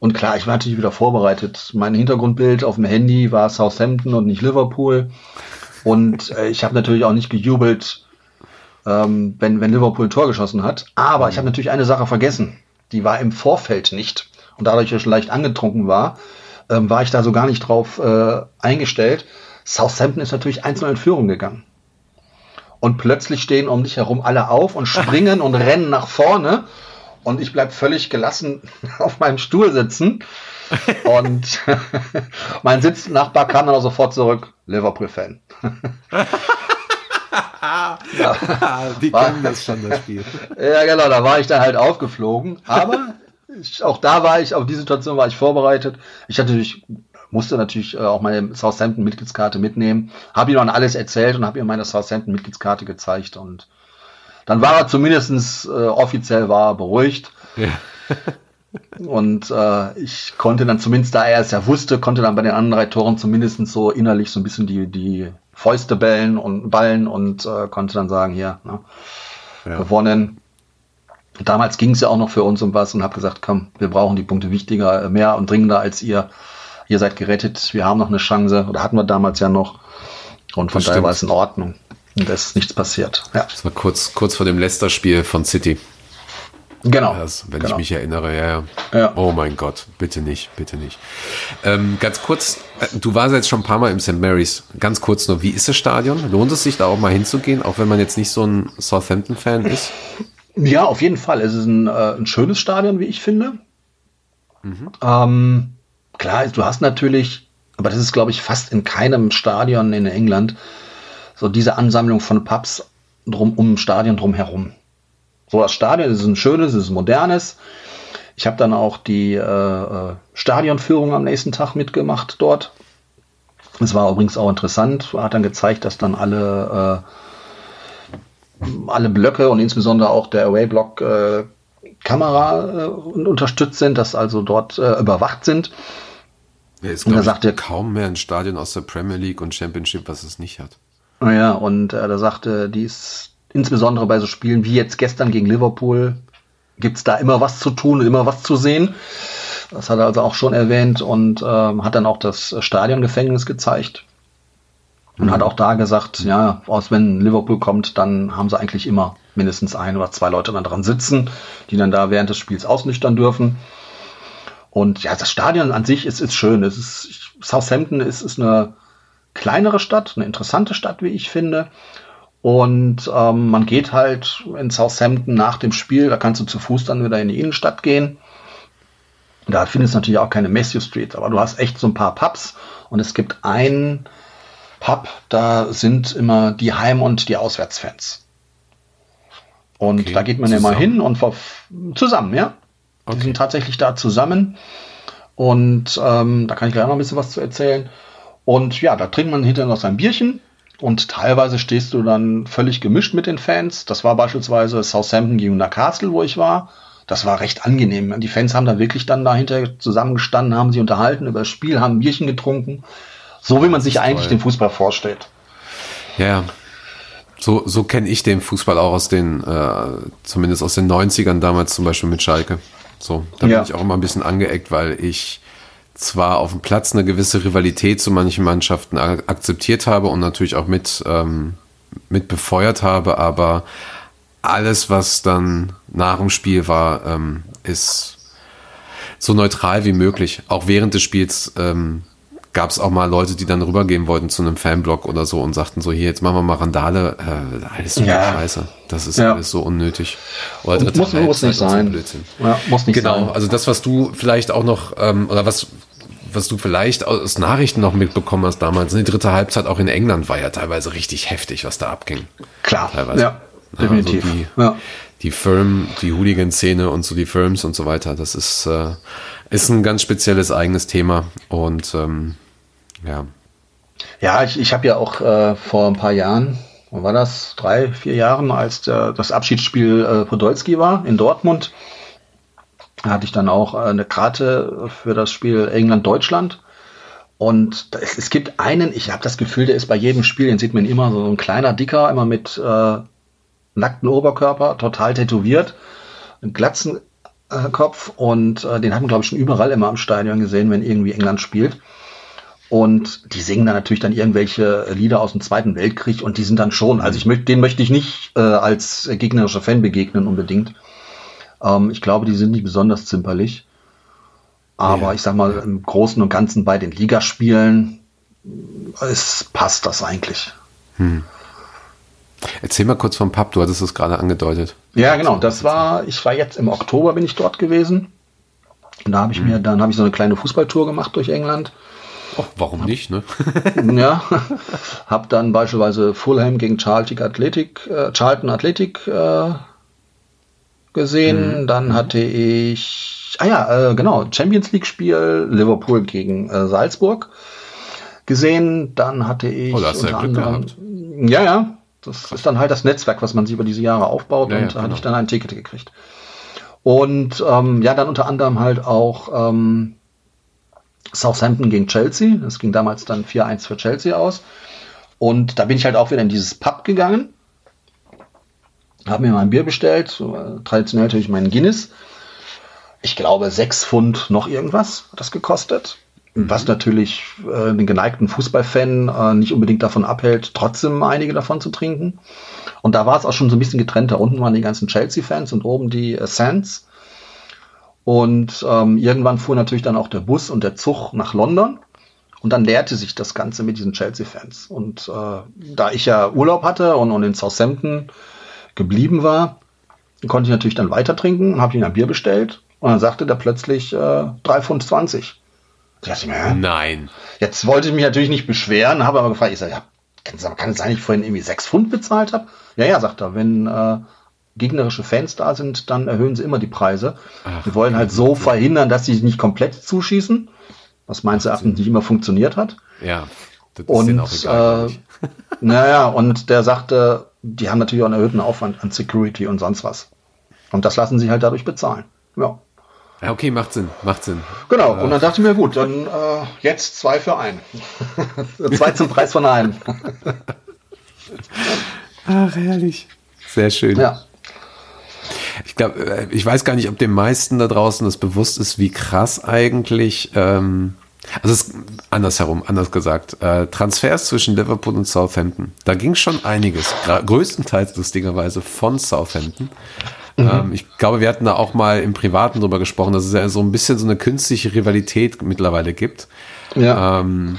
Und klar, ich war natürlich wieder vorbereitet. Mein Hintergrundbild auf dem Handy war Southampton und nicht Liverpool. Und äh, ich habe natürlich auch nicht gejubelt, ähm, wenn, wenn Liverpool ein Tor geschossen hat. Aber ich habe natürlich eine Sache vergessen. Die war im Vorfeld nicht. Und dadurch, dass ich leicht angetrunken war, ähm, war ich da so gar nicht drauf äh, eingestellt. Southampton ist natürlich 1 in Führung gegangen und plötzlich stehen um dich herum alle auf und springen und rennen nach vorne und ich bleib völlig gelassen auf meinem Stuhl sitzen und mein Sitznachbar kam dann auch sofort zurück, Liverpool-Fan. ja, Die kennen das schon, das Spiel. Ja, genau, da war ich dann halt aufgeflogen, aber ich, auch da war ich, auf die Situation war ich vorbereitet. Ich hatte natürlich musste natürlich äh, auch meine Southampton-Mitgliedskarte mitnehmen. Habe ihm dann alles erzählt und habe ihm meine Southampton-Mitgliedskarte gezeigt. Und dann war er zumindest äh, offiziell war beruhigt. Ja. und äh, ich konnte dann zumindest, da er es ja wusste, konnte dann bei den anderen drei Toren zumindest so innerlich so ein bisschen die, die Fäuste bellen und ballen und äh, konnte dann sagen, hier, ne, ja. gewonnen. Damals ging es ja auch noch für uns um was und habe gesagt, komm, wir brauchen die Punkte wichtiger, mehr und dringender als ihr ihr seid gerettet, wir haben noch eine Chance, oder hatten wir damals ja noch. Und von daher war es in Ordnung. Und es ist nichts passiert. Ja. Das war kurz, kurz vor dem Leicester-Spiel von City. Genau. Das, wenn genau. ich mich erinnere, ja, ja. Oh mein Gott, bitte nicht, bitte nicht. Ähm, ganz kurz, äh, du warst jetzt schon ein paar Mal im St. Mary's. Ganz kurz nur, wie ist das Stadion? Lohnt es sich da auch mal hinzugehen, auch wenn man jetzt nicht so ein Southampton-Fan ist? Ja, auf jeden Fall. Es ist ein, äh, ein schönes Stadion, wie ich finde. Mhm. Ähm, klar, du hast natürlich, aber das ist, glaube ich, fast in keinem Stadion in England, so diese Ansammlung von Pubs drum, um Stadion drumherum. So, das Stadion ist ein schönes, ist ein modernes. Ich habe dann auch die äh, äh, Stadionführung am nächsten Tag mitgemacht dort. Es war übrigens auch interessant, hat dann gezeigt, dass dann alle, äh, alle Blöcke und insbesondere auch der Away-Block äh, Kamera äh, unterstützt sind, dass also dort äh, überwacht sind. Ja, ist, und da sagt er kaum mehr ein Stadion aus der Premier League und Championship, was es nicht hat. Naja, und äh, da sagte, die ist insbesondere bei so Spielen wie jetzt gestern gegen Liverpool, gibt es da immer was zu tun, immer was zu sehen. Das hat er also auch schon erwähnt und ähm, hat dann auch das Stadiongefängnis gezeigt. Und mhm. hat auch da gesagt, ja, aus wenn Liverpool kommt, dann haben sie eigentlich immer mindestens ein oder zwei Leute dann dran sitzen, die dann da während des Spiels ausnüchtern dürfen. Und ja, das Stadion an sich ist, ist schön. Es ist, Southampton ist, ist eine kleinere Stadt, eine interessante Stadt, wie ich finde. Und ähm, man geht halt in Southampton nach dem Spiel, da kannst du zu Fuß dann wieder in die Innenstadt gehen. Da findest du natürlich auch keine Matthew Street, aber du hast echt so ein paar Pubs und es gibt einen Pub, da sind immer die Heim- und die Auswärtsfans. Und okay, da geht man zusammen. immer hin und zusammen, ja. Okay. Die sind tatsächlich da zusammen. Und ähm, da kann ich gleich noch ein bisschen was zu erzählen. Und ja, da trinkt man hinterher noch sein Bierchen. Und teilweise stehst du dann völlig gemischt mit den Fans. Das war beispielsweise Southampton gegen Newcastle, wo ich war das war recht angenehm. Die Fans haben da wirklich dann dahinter zusammengestanden, haben sich unterhalten über das Spiel, haben ein Bierchen getrunken. So wie man sich eigentlich toll. den Fußball vorstellt. Ja, so, so kenne ich den Fußball auch aus den, äh, zumindest aus den 90ern damals zum Beispiel mit Schalke. So, da ja. bin ich auch immer ein bisschen angeeckt, weil ich zwar auf dem Platz eine gewisse Rivalität zu manchen Mannschaften akzeptiert habe und natürlich auch mit, ähm, mit befeuert habe, aber alles, was dann nach dem Spiel war, ähm, ist so neutral wie möglich. Auch während des Spiels ähm, gab es auch mal Leute, die dann rübergehen wollten zu einem Fanblog oder so und sagten so, hier, jetzt machen wir mal Randale. Äh, alles so ja. scheiße. Das ist ja. alles so unnötig. Oder dritte muss, muss nicht sein. So ja, muss nicht genau, sein. also das, was du vielleicht auch noch, ähm, oder was was du vielleicht aus Nachrichten noch mitbekommen hast damals, die dritte Halbzeit auch in England war ja teilweise richtig heftig, was da abging. Klar, teilweise. ja. Definitiv. Also die, ja. die Firm, die Hooligan-Szene und so die Firms und so weiter, das ist, äh, ist ein ganz spezielles eigenes Thema. Und ähm, ja. Ja, ich, ich habe ja auch äh, vor ein paar Jahren, wann war das? Drei, vier Jahren, als der, das Abschiedsspiel äh, Podolski war in Dortmund, hatte ich dann auch äh, eine Karte für das Spiel England-Deutschland. Und es, es, gibt einen, ich habe das Gefühl, der ist bei jedem Spiel, den sieht man immer so ein kleiner Dicker, immer mit äh, nackten Oberkörper, total tätowiert, einen glatzen äh, Kopf und äh, den hat man, glaube ich, schon überall immer am Stadion gesehen, wenn irgendwie England spielt. Und die singen dann natürlich dann irgendwelche Lieder aus dem Zweiten Weltkrieg und die sind dann schon, also ich möchte, den möchte ich nicht äh, als gegnerischer Fan begegnen unbedingt. Ähm, ich glaube, die sind nicht besonders zimperlich. Aber ja. ich sag mal, im Großen und Ganzen bei den Ligaspielen es passt das eigentlich. Hm. Erzähl mal kurz vom Pub, du hattest es gerade angedeutet. Ja, genau, das war, ich war jetzt im Oktober bin ich dort gewesen. Und da habe ich mhm. mir, dann habe ich so eine kleine Fußballtour gemacht durch England. Oh, warum nicht, ne? ja, habe dann beispielsweise Fulham gegen Charlton Athletic, äh, Charlton Athletic äh, gesehen. Mhm. Dann hatte ich, ah ja, äh, genau, Champions League Spiel Liverpool gegen äh, Salzburg gesehen. Dann hatte ich oh, da hast ja Glück anderem, gehabt. ja, ja, das Krass. ist dann halt das Netzwerk, was man sich über diese Jahre aufbaut ja, und ja, da hatte ich genau. dann ein Ticket gekriegt. Und ähm, ja, dann unter anderem halt auch ähm, Southampton gegen Chelsea. Das ging damals dann 4-1 für Chelsea aus. Und da bin ich halt auch wieder in dieses Pub gegangen. Habe mir mal ein Bier bestellt. Äh, traditionell natürlich meinen Guinness. Ich glaube, 6 Pfund noch irgendwas hat das gekostet. Was natürlich äh, den geneigten Fußballfan äh, nicht unbedingt davon abhält, trotzdem einige davon zu trinken. Und da war es auch schon so ein bisschen getrennt. Da unten waren die ganzen Chelsea-Fans und oben die äh, Sands. Und ähm, irgendwann fuhr natürlich dann auch der Bus und der Zug nach London. Und dann leerte sich das Ganze mit diesen Chelsea-Fans. Und äh, da ich ja Urlaub hatte und, und in Southampton geblieben war, konnte ich natürlich dann weiter trinken, habe ich ein Bier bestellt. Und dann sagte der plötzlich äh, 3,20 Pfund. Ich mir, Nein. Jetzt wollte ich mich natürlich nicht beschweren, habe aber gefragt, ich sage, ja, kann, es sein, dass ich vorhin irgendwie sechs Pfund bezahlt habe? Ja, ja, sagt er, wenn äh, gegnerische Fans da sind, dann erhöhen sie immer die Preise. Ach, Wir wollen halt so verhindern, dass sie nicht komplett zuschießen, was meines Erachtens nicht immer funktioniert hat. Ja. Das und, ist auch egal, äh, naja, und der sagte, die haben natürlich auch einen erhöhten Aufwand an Security und sonst was. Und das lassen sie halt dadurch bezahlen. Ja. Ja, okay, macht Sinn, macht Sinn. Genau, und dann dachte ich mir, gut, dann äh, jetzt zwei für einen. zwei zum Preis von einem. Ach, herrlich. Sehr schön. Ja. Ich glaube, äh, ich weiß gar nicht, ob den meisten da draußen das bewusst ist, wie krass eigentlich, ähm, also es andersherum, anders gesagt, äh, Transfers zwischen Liverpool und Southampton. Da ging schon einiges, größtenteils lustigerweise von Southampton. Mhm. Ähm, ich glaube, wir hatten da auch mal im Privaten drüber gesprochen, dass es ja so ein bisschen so eine künstliche Rivalität mittlerweile gibt. Ja. Ähm,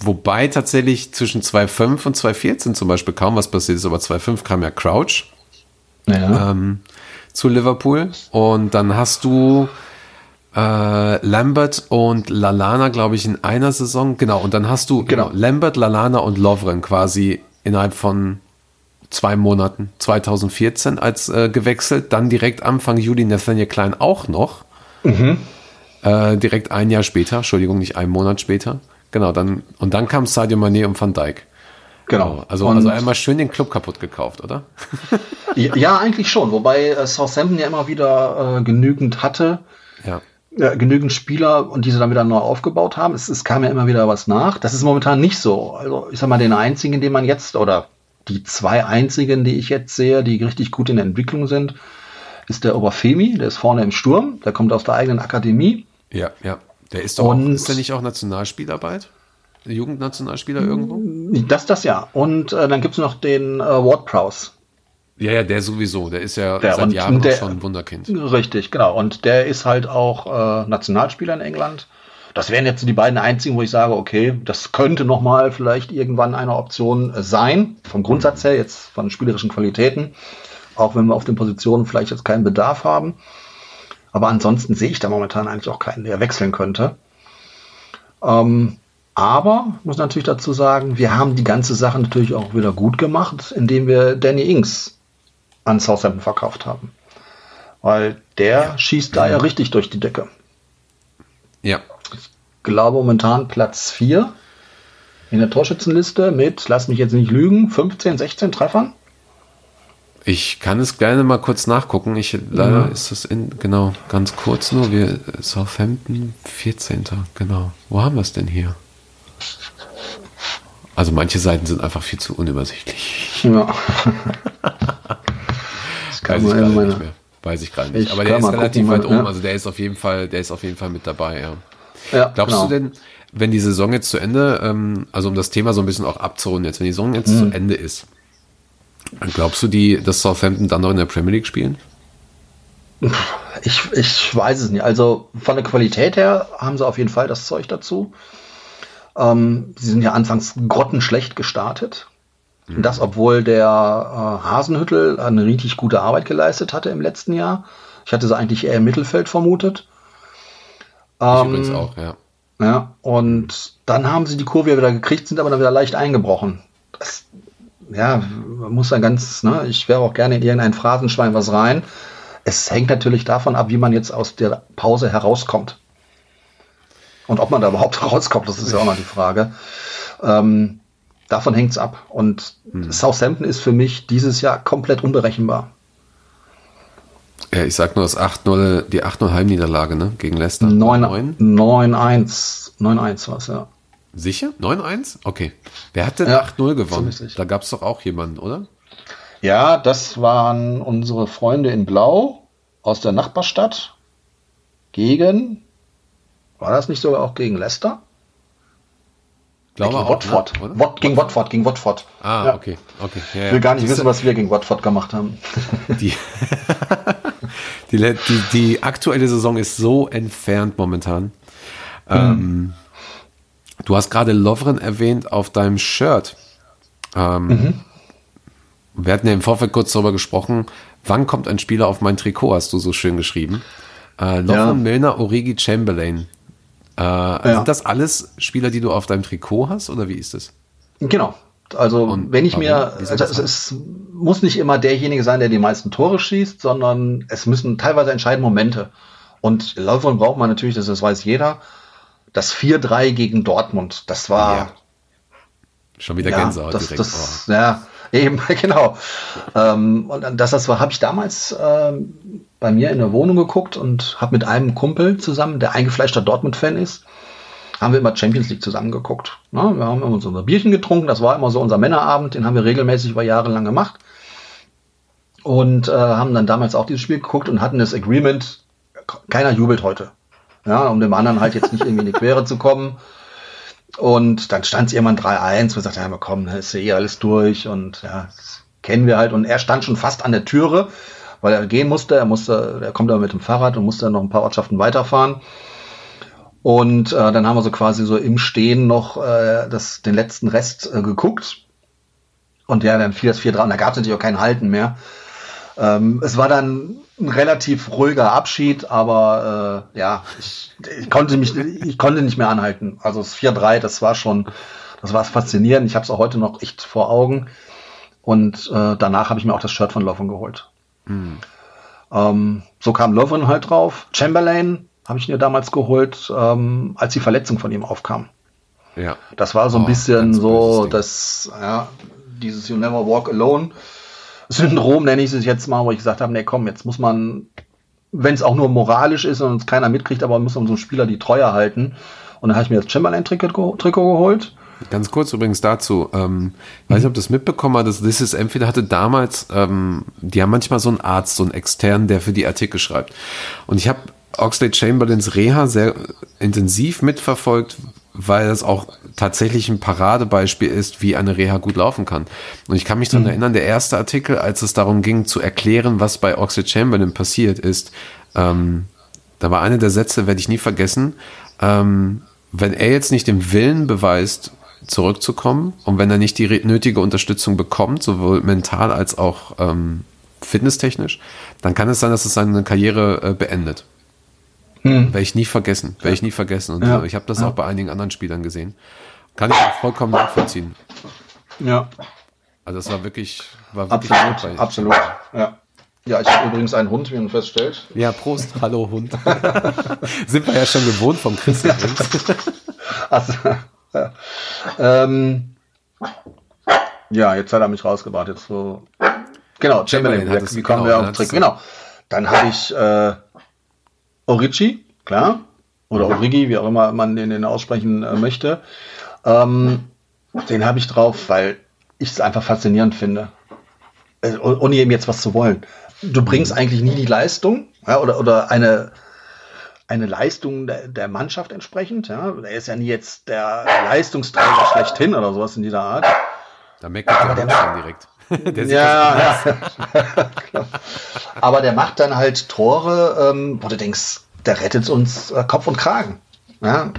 wobei tatsächlich zwischen 2.5 und 2.14 zum Beispiel kaum was passiert ist, aber 2.5 kam ja Crouch ja. Ähm, zu Liverpool und dann hast du äh, Lambert und Lalana, glaube ich, in einer Saison. Genau, und dann hast du genau. genau Lambert, Lalana und Lovren quasi innerhalb von zwei Monaten 2014 als äh, gewechselt. Dann direkt Anfang Juli Nathaniel Klein auch noch. Mhm. Äh, direkt ein Jahr später, Entschuldigung, nicht einen Monat später. Genau, dann und dann kam Sadio Mané und Van Dijk. Genau. Also, also einmal schön den Club kaputt gekauft, oder? ja, eigentlich schon. Wobei äh, Southampton ja immer wieder äh, genügend hatte. Ja. Äh, genügend Spieler und diese dann wieder neu aufgebaut haben. Es, es kam ja immer wieder was nach. Das ist momentan nicht so. Also ich sag mal, den einzigen, den man jetzt oder die zwei einzigen, die ich jetzt sehe, die richtig gut in der Entwicklung sind, ist der Oberfemi, der ist vorne im Sturm, der kommt aus der eigenen Akademie. Ja, ja. Der ist doch und, auch, ist der nicht auch Nationalspieler bald? Jugendnationalspieler irgendwo? Das, das ja. Und äh, dann gibt es noch den äh, Ward Prowse. Ja, ja, der sowieso. Der ist ja der, seit Jahren der, schon ein Wunderkind. Richtig, genau. Und der ist halt auch äh, Nationalspieler in England. Das wären jetzt die beiden einzigen, wo ich sage, okay, das könnte noch mal vielleicht irgendwann eine Option sein, vom Grundsatz her, jetzt von spielerischen Qualitäten, auch wenn wir auf den Positionen vielleicht jetzt keinen Bedarf haben. Aber ansonsten sehe ich da momentan eigentlich auch keinen, der wechseln könnte. Ähm, aber muss natürlich dazu sagen, wir haben die ganze Sache natürlich auch wieder gut gemacht, indem wir Danny Ings an Southampton verkauft haben. Weil der ja. schießt da ja richtig durch die Decke. Ja, glaube momentan Platz 4 in der Torschützenliste mit, lass mich jetzt nicht lügen, 15, 16 Treffern. Ich kann es gerne mal kurz nachgucken. Ich, leider mhm. ist das in, genau, ganz kurz nur. Wir, Southampton, 14. Genau. Wo haben wir es denn hier? Also manche Seiten sind einfach viel zu unübersichtlich. Ja. Weiß ich gerade nicht mehr. Weiß ich gerade nicht. Aber der ist relativ gucken, weit oben. Ja. Also der ist auf jeden Fall, der ist auf jeden Fall mit dabei, ja. Ja, Glaubst genau. du denn, wenn die Saison jetzt zu Ende, ähm, also um das Thema so ein bisschen auch abzurunden jetzt, wenn die Saison jetzt mhm. zu Ende ist, glaubst du, die, dass Southampton dann noch in der Premier League spielen? Ich, ich weiß es nicht. Also von der Qualität her haben sie auf jeden Fall das Zeug dazu. Ähm, sie sind ja anfangs grottenschlecht gestartet. Mhm. Das, obwohl der äh, Hasenhüttel eine richtig gute Arbeit geleistet hatte im letzten Jahr. Ich hatte sie eigentlich eher im Mittelfeld vermutet. Ähm, übrigens auch, ja. Ja, und dann haben sie die Kurve wieder gekriegt, sind aber dann wieder leicht eingebrochen. Das, ja, man muss dann ganz, ne, ich wäre auch gerne in irgendein Phrasenschwein was rein. Es hängt natürlich davon ab, wie man jetzt aus der Pause herauskommt. Und ob man da überhaupt rauskommt, das ist ja auch noch die Frage. Ähm, davon hängt es ab. Und hm. Southampton ist für mich dieses Jahr komplett unberechenbar. Ja, ich sag nur das 8-0, die 8-0 Heimniederlage, ne? Gegen Leicester. 9-1. 9-1 was, ja. Sicher? 9-1? Okay. Wer hat denn ja, 8-0 gewonnen? Da gab es doch auch jemanden, oder? Ja, das waren unsere Freunde in Blau aus der Nachbarstadt gegen, war das nicht sogar auch gegen Leicester? Glaube gegen Watford. Ne? Wat, gegen Watford, gegen Watford. Ah, ja. okay. okay. Ja, ich will gar nicht wissen, was wir gegen Watford gemacht haben. Die, die, die, die, aktuelle Saison ist so entfernt momentan. Mhm. Ähm, du hast gerade Lovren erwähnt auf deinem Shirt. Ähm, mhm. Wir hatten ja im Vorfeld kurz darüber gesprochen, wann kommt ein Spieler auf mein Trikot, hast du so schön geschrieben. Äh, Lovren, ja. Milner, Origi, Chamberlain. Äh, ja. Sind das alles Spieler, die du auf deinem Trikot hast oder wie ist das? Genau. Also Und wenn ich warum? mir, also es, es, muss nicht immer derjenige sein, der die meisten Tore schießt, sondern es müssen teilweise entscheidende Momente. Und Lovren braucht man natürlich, das, das weiß jeder, das 4-3 gegen Dortmund, das war, ja. Schon wieder ja, Gänsehaut das, direkt. Das, oh. Ja, eben, genau. Ähm, und das, das habe ich damals ähm, bei mir in der Wohnung geguckt und habe mit einem Kumpel zusammen, der eingefleischter Dortmund-Fan ist, haben wir immer Champions League zusammen geguckt. Ne? Wir haben immer unser Bierchen getrunken, das war immer so unser Männerabend, den haben wir regelmäßig über Jahre lang gemacht. Und äh, haben dann damals auch dieses Spiel geguckt und hatten das Agreement, keiner jubelt heute. Ja, um dem anderen halt jetzt nicht irgendwie in die Quere zu kommen. Und dann stand es irgendwann 3-1, wir sagten, ja, komm, ist ja eh alles durch und ja, das kennen wir halt. Und er stand schon fast an der Türe, weil er gehen musste. Er musste, er kommt aber mit dem Fahrrad und musste noch ein paar Ortschaften weiterfahren. Und äh, dann haben wir so quasi so im Stehen noch äh, das, den letzten Rest äh, geguckt. Und ja, dann fiel das 4-3 und da gab es natürlich auch kein Halten mehr. Ähm, es war dann ein relativ ruhiger Abschied, aber äh, ja, ich, ich, konnte mich, ich konnte nicht mehr anhalten. Also das 4-3, das war schon, das war faszinierend. Ich habe es auch heute noch echt vor Augen. Und äh, danach habe ich mir auch das Shirt von Lovren geholt. Mhm. Ähm, so kam Lovren halt drauf. Chamberlain habe ich mir damals geholt, ähm, als die Verletzung von ihm aufkam. Ja. Das war so ein oh, bisschen so, dass, ja, dieses You Never Walk Alone Syndrom nenne ich es jetzt mal, wo ich gesagt habe, nee, komm, jetzt muss man, wenn es auch nur moralisch ist und es keiner mitkriegt, aber muss einem Spieler die Treue halten. Und dann habe ich mir das Chamberlain-Trikot geholt. Ganz kurz übrigens dazu, ähm, weiß nicht, ob das mitbekommen hast, This is entweder hatte damals, ähm, die haben manchmal so einen Arzt, so einen externen, der für die Artikel schreibt. Und ich habe Oxlade Chamberlains Reha sehr intensiv mitverfolgt, weil das auch tatsächlich ein Paradebeispiel ist, wie eine Reha gut laufen kann. Und ich kann mich daran mhm. erinnern, der erste Artikel, als es darum ging zu erklären, was bei Oxlade Chamberlain passiert ist, ähm, da war einer der Sätze, werde ich nie vergessen, ähm, wenn er jetzt nicht den Willen beweist, zurückzukommen und wenn er nicht die nötige Unterstützung bekommt, sowohl mental als auch ähm, fitnesstechnisch, dann kann es sein, dass es seine Karriere äh, beendet. Hm. Werde ich nie vergessen. Werde ich nie vergessen. Und ja. ich habe das ja. auch bei einigen anderen Spielern gesehen. Kann ich auch vollkommen nachvollziehen. Ja. Also das war wirklich, war wirklich absolut, absolut. Ja. Ja, ich habe übrigens einen Hund, wie man feststellt. Ja, Prost, hallo Hund. Sind wir ja schon gewohnt vom Chris also, ja. Ähm, ja, jetzt hat er mich rausgebracht. Jetzt so. Genau, Chamberlain. Chamberlain wie kommen genau, wir auf Trick? Genau. Dann habe ich äh, Orici, klar. Oder Origi, wie auch immer man den, den aussprechen äh, möchte. Ähm, den habe ich drauf, weil ich es einfach faszinierend finde. Äh, ohne ihm jetzt was zu wollen. Du bringst eigentlich nie die Leistung ja, oder, oder eine, eine Leistung der, der Mannschaft entsprechend. Ja. Er ist ja nie jetzt der Leistungsträger schlechthin oder sowas in dieser Art. Da meckert der dann direkt. Ja, ja. aber der macht dann halt Tore, ähm, wo du denkst, der rettet uns äh, Kopf und Kragen. Ja,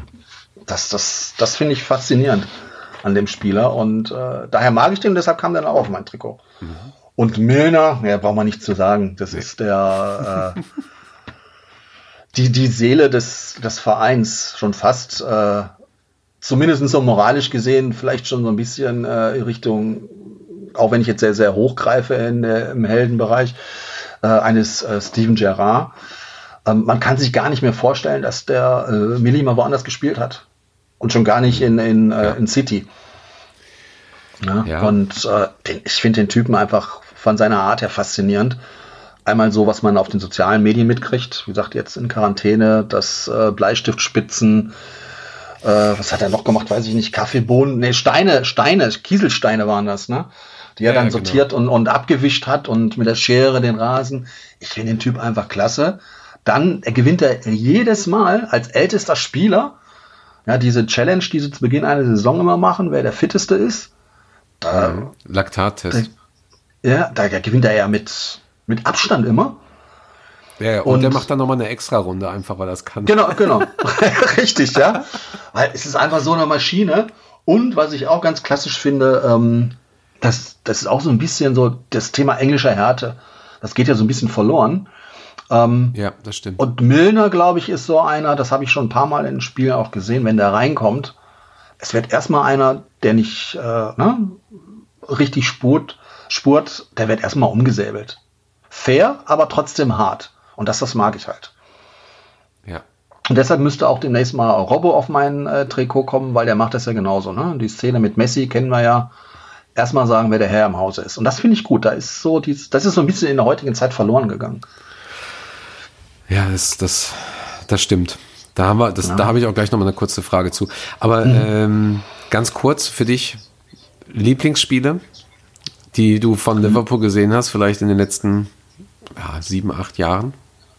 das, das, das finde ich faszinierend an dem Spieler und äh, daher mag ich den, deshalb kam der auch auf mein Trikot. Mhm. Und Milner, ja, braucht man nicht zu sagen, das nee. ist der äh, die, die Seele des, des Vereins schon fast, äh, zumindest so moralisch gesehen, vielleicht schon so ein bisschen äh, in Richtung auch wenn ich jetzt sehr, sehr hochgreife in, äh, im Heldenbereich, äh, eines äh, Steven Gerrard. Ähm, man kann sich gar nicht mehr vorstellen, dass der äh, Milli mal woanders gespielt hat. Und schon gar nicht in, in, äh, ja. in City. Ja, ja. Und äh, den, ich finde den Typen einfach von seiner Art her faszinierend. Einmal so, was man auf den sozialen Medien mitkriegt. Wie gesagt, jetzt in Quarantäne, das äh, Bleistiftspitzen, was hat er noch gemacht, weiß ich nicht, Kaffeebohnen, nee, Steine, Steine, Kieselsteine waren das, ne? Die er ja, dann genau. sortiert und, und abgewischt hat und mit der Schere den Rasen. Ich finde den Typ einfach klasse. Dann er gewinnt er jedes Mal als ältester Spieler ja, diese Challenge, die sie zu Beginn einer Saison immer machen, wer der fitteste ist. Da. Laktattest. Ja, da gewinnt er ja mit, mit Abstand immer. Ja, und, und der macht dann nochmal eine extra Runde, einfach weil das kann. Genau, genau. Richtig, ja. Weil es ist einfach so eine Maschine. Und was ich auch ganz klassisch finde, ähm, das, das ist auch so ein bisschen so das Thema englischer Härte. Das geht ja so ein bisschen verloren. Ähm, ja, das stimmt. Und Milner, glaube ich, ist so einer, das habe ich schon ein paar Mal in den Spielen auch gesehen, wenn der reinkommt. Es wird erstmal einer, der nicht äh, ne, richtig spurt, spurt, der wird erstmal umgesäbelt. Fair, aber trotzdem hart. Und das, das mag ich halt. Ja. Und deshalb müsste auch demnächst mal Robbo auf mein äh, Trikot kommen, weil der macht das ja genauso. Ne? Die Szene mit Messi kennen wir ja. Erstmal sagen, wer der Herr im Hause ist. Und das finde ich gut. Da ist so dies, das ist so ein bisschen in der heutigen Zeit verloren gegangen. Ja, das, das, das stimmt. Da haben wir, das, ja. da habe ich auch gleich noch mal eine kurze Frage zu. Aber mhm. ähm, ganz kurz für dich Lieblingsspiele, die du von mhm. Liverpool gesehen hast, vielleicht in den letzten ja, sieben, acht Jahren?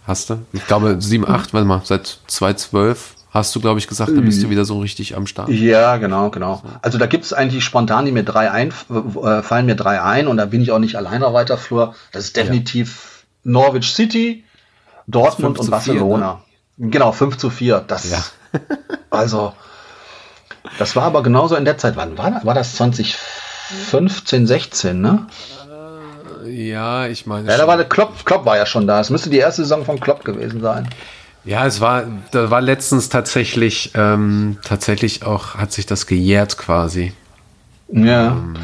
Hast du? Ich glaube, sieben, mhm. acht, warte mal, seit 2012 hast du, glaube ich, gesagt, da bist du mhm. wieder so richtig am Start. Ja, genau, genau. Also da gibt es eigentlich spontan, die mir drei ein, äh, fallen mir drei ein und da bin ich auch nicht alleine weiter Flur. Das ist definitiv ja. Norwich City, Dortmund und Barcelona. 4, ne? Genau, 5 zu 4. Das, ja. also, das war aber genauso in der Zeit. Wann war das? War das 2015, 16, ne? Ja, ich meine. Ja, da war der Klopp, Klopp war ja schon da. Es müsste die erste Saison von Klopp gewesen sein. Ja, es war, da war letztens tatsächlich, ähm, tatsächlich auch, hat sich das gejährt quasi. Ja. Ähm,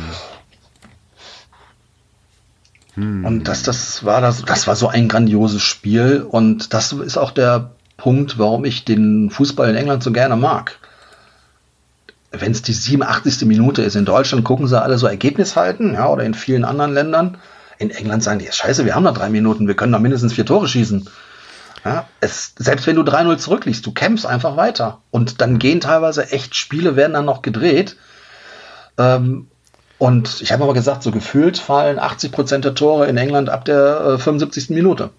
hm. Und das, das war das, das war so ein grandioses Spiel und das ist auch der Punkt, warum ich den Fußball in England so gerne mag. Wenn es die 87. Minute ist, in Deutschland gucken sie alle so Ergebnis halten, ja, oder in vielen anderen Ländern. In England sagen die, scheiße, wir haben noch drei Minuten, wir können noch mindestens vier Tore schießen. Ja, es, selbst wenn du 3-0 zurückliegst, du kämpfst einfach weiter. Und dann gehen teilweise echt Spiele, werden dann noch gedreht. Ähm, und ich habe aber gesagt, so gefühlt fallen 80 Prozent der Tore in England ab der äh, 75. Minute.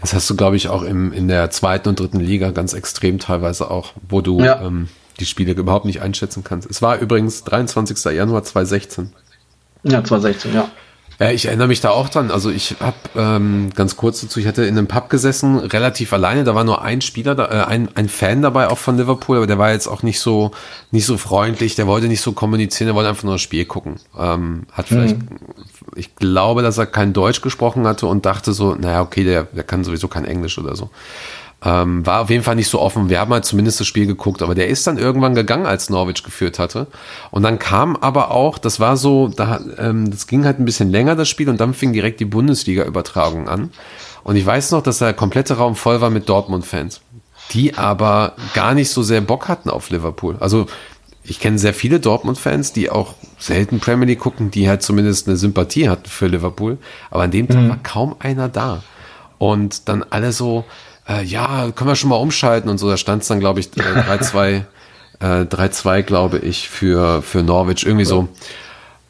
Das hast du, glaube ich, auch im, in der zweiten und dritten Liga ganz extrem teilweise auch, wo du ja. ähm, die Spiele überhaupt nicht einschätzen kannst. Es war übrigens 23. Januar 2016. Ja, 2016, ja. Ja, ich erinnere mich da auch dran. Also ich habe ähm, ganz kurz dazu, ich hatte in einem Pub gesessen, relativ alleine. Da war nur ein Spieler, da, äh, ein, ein Fan dabei auch von Liverpool, aber der war jetzt auch nicht so nicht so freundlich. Der wollte nicht so kommunizieren, der wollte einfach nur das Spiel gucken. Ähm, hat vielleicht, mhm. ich glaube, dass er kein Deutsch gesprochen hatte und dachte so, naja, okay, der, der kann sowieso kein Englisch oder so. Ähm, war auf jeden Fall nicht so offen. Wir haben halt zumindest das Spiel geguckt, aber der ist dann irgendwann gegangen, als Norwich geführt hatte. Und dann kam aber auch, das war so, da, ähm, das ging halt ein bisschen länger, das Spiel, und dann fing direkt die Bundesliga-Übertragung an. Und ich weiß noch, dass der komplette Raum voll war mit Dortmund-Fans, die aber gar nicht so sehr Bock hatten auf Liverpool. Also ich kenne sehr viele Dortmund-Fans, die auch selten Premier League gucken, die halt zumindest eine Sympathie hatten für Liverpool. Aber an dem Tag mhm. war kaum einer da. Und dann alle so, äh, ja, können wir schon mal umschalten und so. Da stand es dann, glaube ich, 3-2, äh, 3-2, äh, glaube ich, für, für Norwich. Irgendwie ja. so.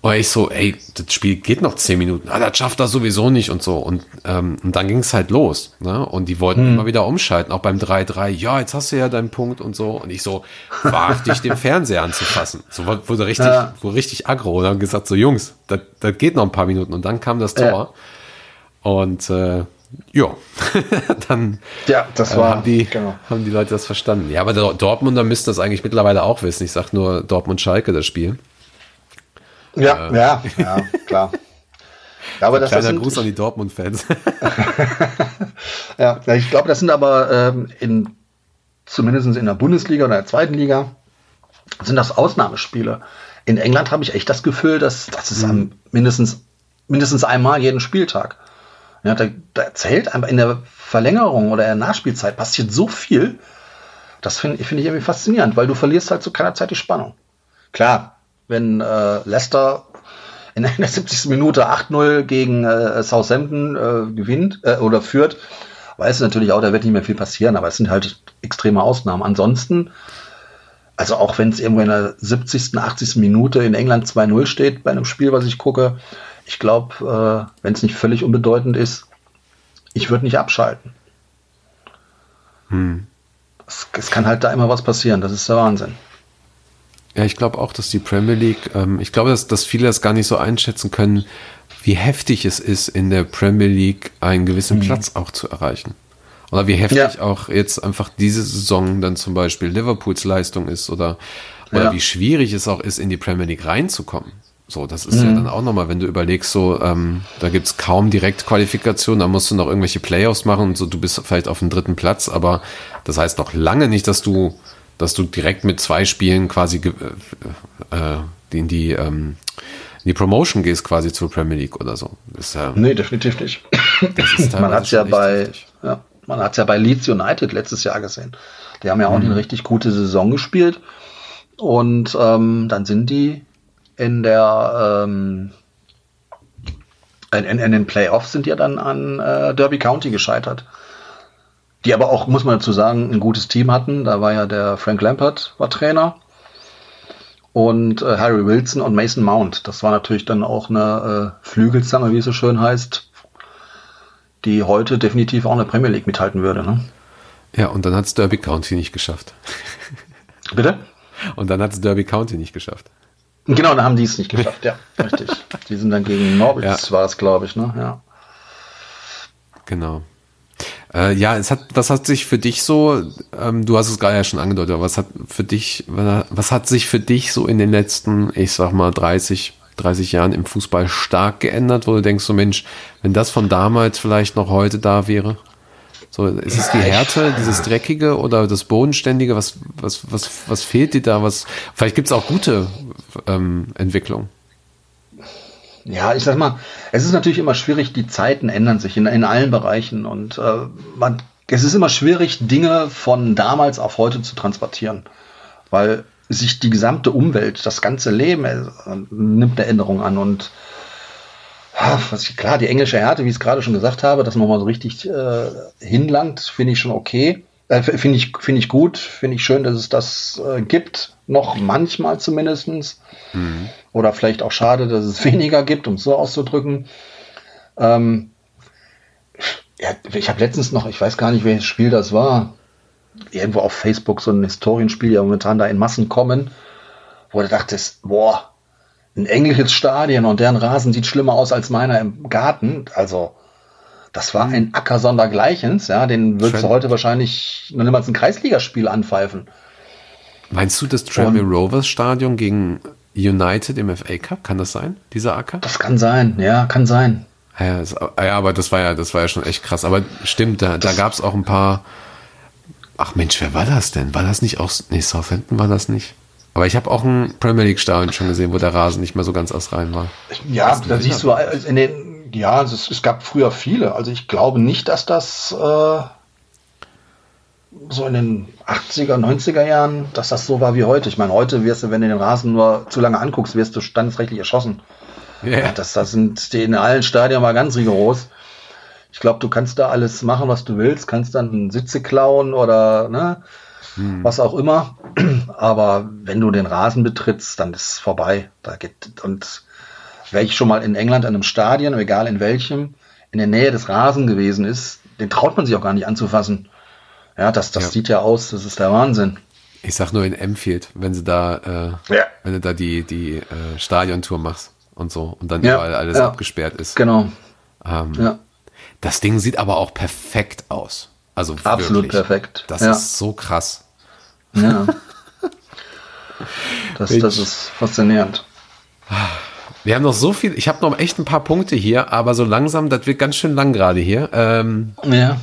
Und ich so, ey, das Spiel geht noch zehn Minuten. Ah, das schafft er sowieso nicht und so. Und, ähm, und dann ging es halt los. Ne? Und die wollten hm. immer wieder umschalten, auch beim 3-3. Ja, jetzt hast du ja deinen Punkt und so. Und ich so, wag dich den Fernseher anzufassen. So wurde richtig, ja. wurde richtig aggro. Und dann gesagt, so Jungs, das, das geht noch ein paar Minuten. Und dann kam das Tor. Ja. Und äh, ja, dann ja, das war, äh, haben, die, genau. haben die Leute das verstanden. Ja, aber der Dortmunder müsste das eigentlich mittlerweile auch wissen. Ich sage nur Dortmund-Schalke, das Spiel. Ja, äh, ja, ja, klar. Ja, aber das, Kleiner das Gruß an die Dortmund-Fans. ja, ich glaube, das sind aber ähm, in, zumindest in der Bundesliga oder der zweiten Liga, sind das Ausnahmespiele. In England habe ich echt das Gefühl, dass das ist mhm. mindestens, mindestens einmal jeden Spieltag. Ja, da, da zählt einfach in der Verlängerung oder in der Nachspielzeit passiert so viel. Das finde find ich irgendwie faszinierend, weil du verlierst halt zu keiner Zeit die Spannung. Klar, wenn äh, Leicester in der 70. Minute 8-0 gegen äh, Southampton äh, gewinnt äh, oder führt, weiß natürlich auch, da wird nicht mehr viel passieren, aber es sind halt extreme Ausnahmen. Ansonsten, also auch wenn es irgendwo in der 70., 80. Minute in England 2-0 steht bei einem Spiel, was ich gucke, ich glaube, äh, wenn es nicht völlig unbedeutend ist, ich würde nicht abschalten. Hm. Es, es, kann halt da immer was passieren, das ist der Wahnsinn. Ja, ich glaube auch, dass die Premier League, ähm, ich glaube, dass, dass viele das gar nicht so einschätzen können, wie heftig es ist, in der Premier League einen gewissen hm. Platz auch zu erreichen. Oder wie heftig ja. auch jetzt einfach diese Saison dann zum Beispiel Liverpools Leistung ist oder, oder ja. wie schwierig es auch ist, in die Premier League reinzukommen. So, das ist mhm. ja dann auch nochmal, wenn du überlegst, so, ähm, da gibt's kaum Direktqualifikation, da musst du noch irgendwelche Playoffs machen und so, du bist vielleicht auf dem dritten Platz, aber das heißt noch lange nicht, dass du, dass du direkt mit zwei Spielen quasi äh, äh, in die, ähm, in die Promotion gehst, quasi zur Premier League oder so. ist ja, nee, definitiv nicht. Man hat ja bei, ja, Man hat es ja bei Leeds United letztes Jahr gesehen. Die haben ja auch mhm. eine richtig gute Saison gespielt. Und ähm, dann sind die in der ähm, in, in, den Playoffs sind ja dann an äh, Derby County gescheitert. Die aber auch, muss man dazu sagen, ein gutes Team hatten. Da war ja der Frank Lampard war Trainer und äh, Harry Wilson und Mason Mount. Das war natürlich dann auch eine äh, Flügelzange, wie es so schön heißt, die heute definitiv auch in der Premier League mithalten würde. Ne? Ja, und dann hat es Derby County nicht geschafft. Bitte? Und dann hat es Derby County nicht geschafft. Genau, dann haben die es nicht geschafft, ja, richtig. Die sind dann gegen Norwich, ja. war es, glaube ich, ne? Ja. Genau. Äh, ja, es hat, was hat sich für dich so, ähm, du hast es gerade ja schon angedeutet, aber was hat für dich, was hat sich für dich so in den letzten, ich sag mal, 30, 30 Jahren im Fußball stark geändert, wo du denkst, so Mensch, wenn das von damals vielleicht noch heute da wäre? So, ist es die Härte, dieses Dreckige oder das Bodenständige? Was, was, was, was fehlt dir da? Was, vielleicht gibt es auch gute ähm, Entwicklungen. Ja, ich sag mal, es ist natürlich immer schwierig, die Zeiten ändern sich in, in allen Bereichen und äh, man, es ist immer schwierig, Dinge von damals auf heute zu transportieren, weil sich die gesamte Umwelt, das ganze Leben äh, nimmt eine Änderung an und was ich, klar, die englische Härte, wie ich es gerade schon gesagt habe, dass man mal so richtig äh, hinlangt, finde ich schon okay. Äh, finde ich, finde ich gut, finde ich schön, dass es das äh, gibt, noch manchmal zumindestens. Mhm. Oder vielleicht auch schade, dass es weniger gibt, um es so auszudrücken. Ähm, ja, ich habe letztens noch, ich weiß gar nicht, welches Spiel das war, irgendwo auf Facebook so ein Historienspiel, ja momentan da in Massen kommen, wo du dachtest, boah, ein englisches Stadion und deren Rasen sieht schlimmer aus als meiner im Garten. Also, das war ein Acker sondergleichens, ja, den würdest du heute wahrscheinlich noch niemals ein Kreisligaspiel anpfeifen. Meinst du das Tranmere Rovers Stadion gegen United im FA Cup? Kann das sein, dieser Acker? Das kann sein, ja, kann sein. Ja, das, ja, aber das war ja, das war ja schon echt krass. Aber stimmt, da, da gab es auch ein paar. Ach Mensch, wer war das denn? War das nicht auch. Nee, Southampton war das nicht. Aber ich habe auch ein Premier League Stadion schon gesehen, wo der Rasen nicht mehr so ganz aus rein war. Ja, da siehst du äh, in den, ja, es, es, gab früher viele. Also ich glaube nicht, dass das äh, so in den 80er, 90er Jahren, dass das so war wie heute. Ich meine, heute wirst du, wenn du den Rasen nur zu lange anguckst, wirst du standesrechtlich erschossen. Yeah. Das, das sind die in allen Stadien mal ganz rigoros. Ich glaube, du kannst da alles machen, was du willst, kannst dann Sitze klauen oder ne, hm. was auch immer. Aber wenn du den Rasen betrittst, dann ist es vorbei. Da geht, und wer ich schon mal in England an einem Stadion, egal in welchem, in der Nähe des Rasen gewesen ist, den traut man sich auch gar nicht anzufassen. Ja, das, das ja. sieht ja aus, das ist der Wahnsinn. Ich sag nur in Emfield, wenn sie da, äh, ja. wenn du da die, die äh, Stadiontour machst und so und dann ja. überall alles abgesperrt ist. Genau. Ähm, ja. Das Ding sieht aber auch perfekt aus. Also absolut wirklich. perfekt. Das ist so krass. Ja. Das, das ist faszinierend. Wir haben noch so viel, ich habe noch echt ein paar Punkte hier, aber so langsam, das wird ganz schön lang gerade hier. Ähm, ja.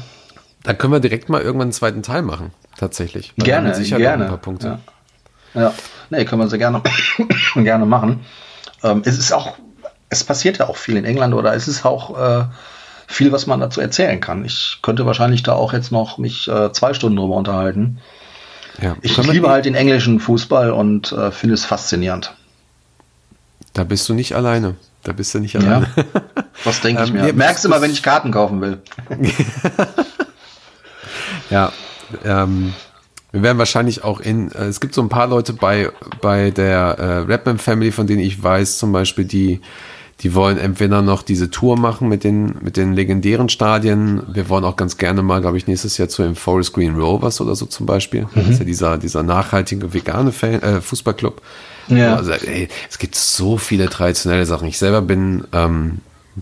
Da können wir direkt mal irgendwann einen zweiten Teil machen, tatsächlich. Weil gerne, sicher gerne. ein paar Punkte. Ja, ja. nee, können wir sehr gerne, gerne machen. Ähm, es ist auch, es passiert ja auch viel in England oder es ist auch äh, viel, was man dazu erzählen kann. Ich könnte wahrscheinlich da auch jetzt noch mich äh, zwei Stunden drüber unterhalten. Ja. Ich liebe halt den englischen Fußball und äh, finde es faszinierend. Da bist du nicht alleine. Da bist du nicht alleine. Ja, das denke ich ähm, mir. Merkst du mal, wenn ich Karten kaufen will. ja, ähm, wir werden wahrscheinlich auch in, äh, es gibt so ein paar Leute bei, bei der äh, Rapman Family, von denen ich weiß, zum Beispiel, die die wollen entweder noch diese Tour machen mit den, mit den legendären Stadien. Wir wollen auch ganz gerne mal, glaube ich, nächstes Jahr zu den Forest Green Rovers oder so zum Beispiel. Mhm. Das ist ja dieser, dieser nachhaltige vegane Fan, äh, Fußballclub. Ja. Also, ey, es gibt so viele traditionelle Sachen. Ich selber bin, ähm,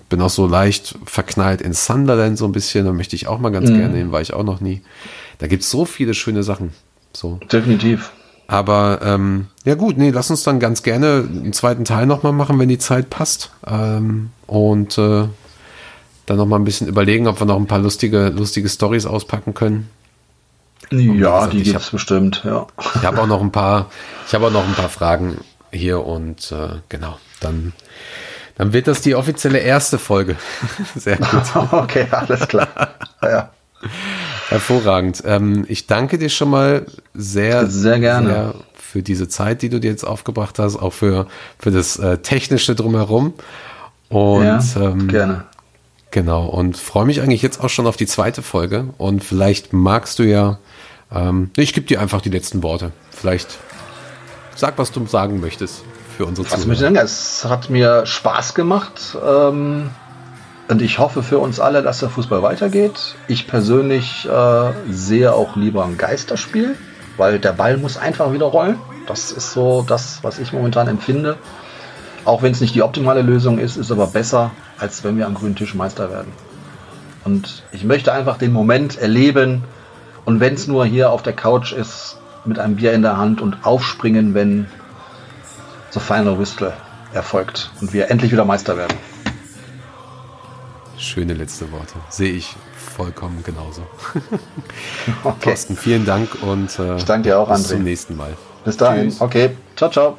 bin auch so leicht verknallt in Sunderland so ein bisschen. Da möchte ich auch mal ganz mhm. gerne hin, war ich auch noch nie. Da gibt es so viele schöne Sachen. So. Definitiv. Aber ähm, ja gut, nee, lass uns dann ganz gerne einen zweiten Teil nochmal machen, wenn die Zeit passt. Ähm, und äh, dann nochmal ein bisschen überlegen, ob wir noch ein paar lustige, lustige Stories auspacken können. Ja, die gibt es bestimmt, ja. Ich habe auch noch ein paar, ich habe auch noch ein paar Fragen hier und äh, genau, dann, dann wird das die offizielle erste Folge. Sehr gut. okay, alles klar. Ja. Hervorragend. Ähm, ich danke dir schon mal sehr, sehr gerne sehr für diese Zeit, die du dir jetzt aufgebracht hast, auch für, für das äh, Technische drumherum. Und ja, ähm, gerne. Genau, und freue mich eigentlich jetzt auch schon auf die zweite Folge. Und vielleicht magst du ja, ähm, ich gebe dir einfach die letzten Worte. Vielleicht sag, was du sagen möchtest für unsere Zuhörer. Was sagen? Es hat mir Spaß gemacht. Ähm, und ich hoffe für uns alle, dass der Fußball weitergeht. Ich persönlich äh, sehe auch lieber ein Geisterspiel, weil der Ball muss einfach wieder rollen. Das ist so das, was ich momentan empfinde. Auch wenn es nicht die optimale Lösung ist, ist aber besser, als wenn wir am grünen Tisch Meister werden. Und ich möchte einfach den Moment erleben. Und wenn es nur hier auf der Couch ist, mit einem Bier in der Hand und aufspringen, wenn The Final Whistle erfolgt und wir endlich wieder Meister werden. Schöne letzte Worte. Sehe ich vollkommen genauso. okay. Thorsten, vielen Dank und äh, ich danke dir auch, bis André. zum nächsten Mal. Bis dahin. Tschüss. Okay. Ciao, ciao.